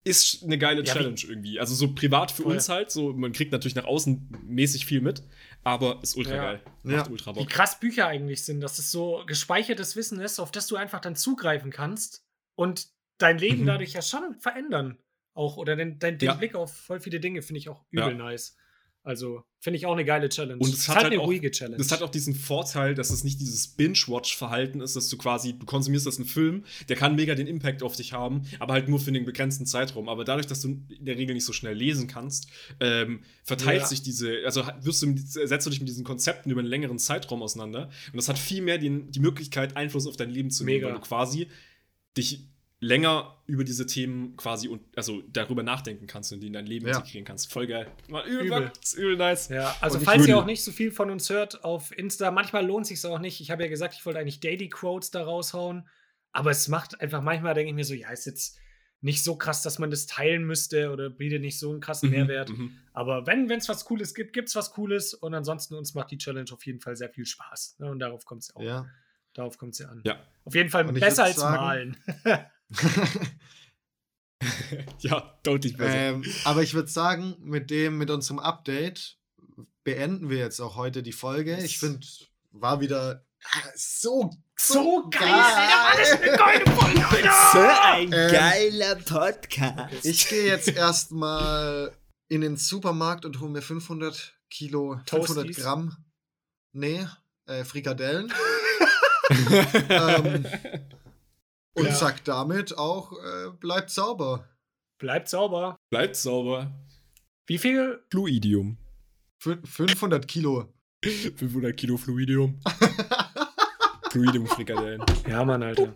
Speaker 1: ist eine geile
Speaker 2: Ja, wie-
Speaker 1: Challenge irgendwie. Also so privat für
Speaker 2: Voll.
Speaker 1: uns halt, so man kriegt natürlich nach außen mäßig viel mit, aber ist ultra
Speaker 2: Ja.
Speaker 1: geil.
Speaker 3: Ja.
Speaker 1: Macht ultra
Speaker 2: Wie
Speaker 1: Bock.
Speaker 2: krass Bücher eigentlich sind, dass es so gespeichertes Wissen ist, auf das du einfach dann zugreifen kannst und dein Leben
Speaker 1: Mhm.
Speaker 2: dadurch ja schon verändern. Auch oder den, den, den
Speaker 1: Ja.
Speaker 2: Blick auf voll viele Dinge finde ich auch übel
Speaker 1: Ja.
Speaker 2: nice. Also finde ich auch eine geile Challenge.
Speaker 1: Und es
Speaker 2: ist
Speaker 1: hat
Speaker 2: halt eine
Speaker 1: auch-
Speaker 2: ruhige Challenge.
Speaker 1: Das hat auch diesen Vorteil, dass es nicht dieses Binge-Watch-Verhalten ist, dass du quasi, du konsumierst das einen Film, der kann mega den Impact auf dich haben, aber halt nur für einen begrenzten Zeitraum. Aber dadurch, dass du in der Regel nicht so schnell lesen kannst, ähm, verteilt
Speaker 2: Ja.
Speaker 1: sich diese, also wirst du, setzt du dich mit diesen Konzepten über einen längeren Zeitraum auseinander. Und das hat viel mehr die, die Möglichkeit, Einfluss auf dein Leben zu nehmen,
Speaker 2: Mega.
Speaker 1: weil du quasi dich länger über diese Themen quasi und also darüber nachdenken kannst und die in dein Leben
Speaker 3: Ja.
Speaker 1: integrieren kannst. Voll geil. Mal übel,
Speaker 2: Übel.
Speaker 1: Übel nice.
Speaker 2: Ja, also
Speaker 3: Und
Speaker 2: falls ihr auch nicht so viel von uns hört auf Insta, manchmal lohnt sich auch nicht. Ich habe ja gesagt, ich wollte eigentlich Daily Quotes da raushauen, aber es macht einfach manchmal denke ich mir so, ja, ist jetzt nicht so krass, dass man das teilen müsste oder bietet nicht so einen krassen
Speaker 1: Mhm,
Speaker 2: Mehrwert.
Speaker 1: mhm.
Speaker 2: Aber wenn es was Cooles gibt, gibt es was Cooles und ansonsten uns macht die Challenge auf jeden Fall sehr viel Spaß. Ne? Und darauf kommt es auch.
Speaker 3: Ja.
Speaker 2: Darauf kommt es ja an.
Speaker 1: Ja.
Speaker 2: Auf jeden Fall besser als
Speaker 3: sagen-
Speaker 2: malen.
Speaker 1: Ja, deutlich besser.
Speaker 3: ähm, aber ich würde sagen, mit dem, mit unserem Update beenden wir jetzt auch heute die Folge. Ich finde, war wieder ah, so,
Speaker 2: so geil, Alter, war das eine geile Folge,
Speaker 4: So
Speaker 2: Alter!
Speaker 4: ein
Speaker 3: Ähm,
Speaker 4: geiler Podcast.
Speaker 3: Ich gehe jetzt erstmal in den Supermarkt und hole mir 500 Kilo, 500
Speaker 2: Toasties?
Speaker 3: Gramm, nee, äh, Frikadellen ähm, und
Speaker 2: Ja.
Speaker 3: sag damit auch, äh, bleibt sauber.
Speaker 2: Bleibt sauber.
Speaker 1: Bleibt sauber.
Speaker 2: Wie viel?
Speaker 1: Fluidium.
Speaker 3: Fün- 500 Kilo.
Speaker 1: 500 Kilo Fluidium. Fluidium Frikadellen.
Speaker 2: Ja, Mann, Alter.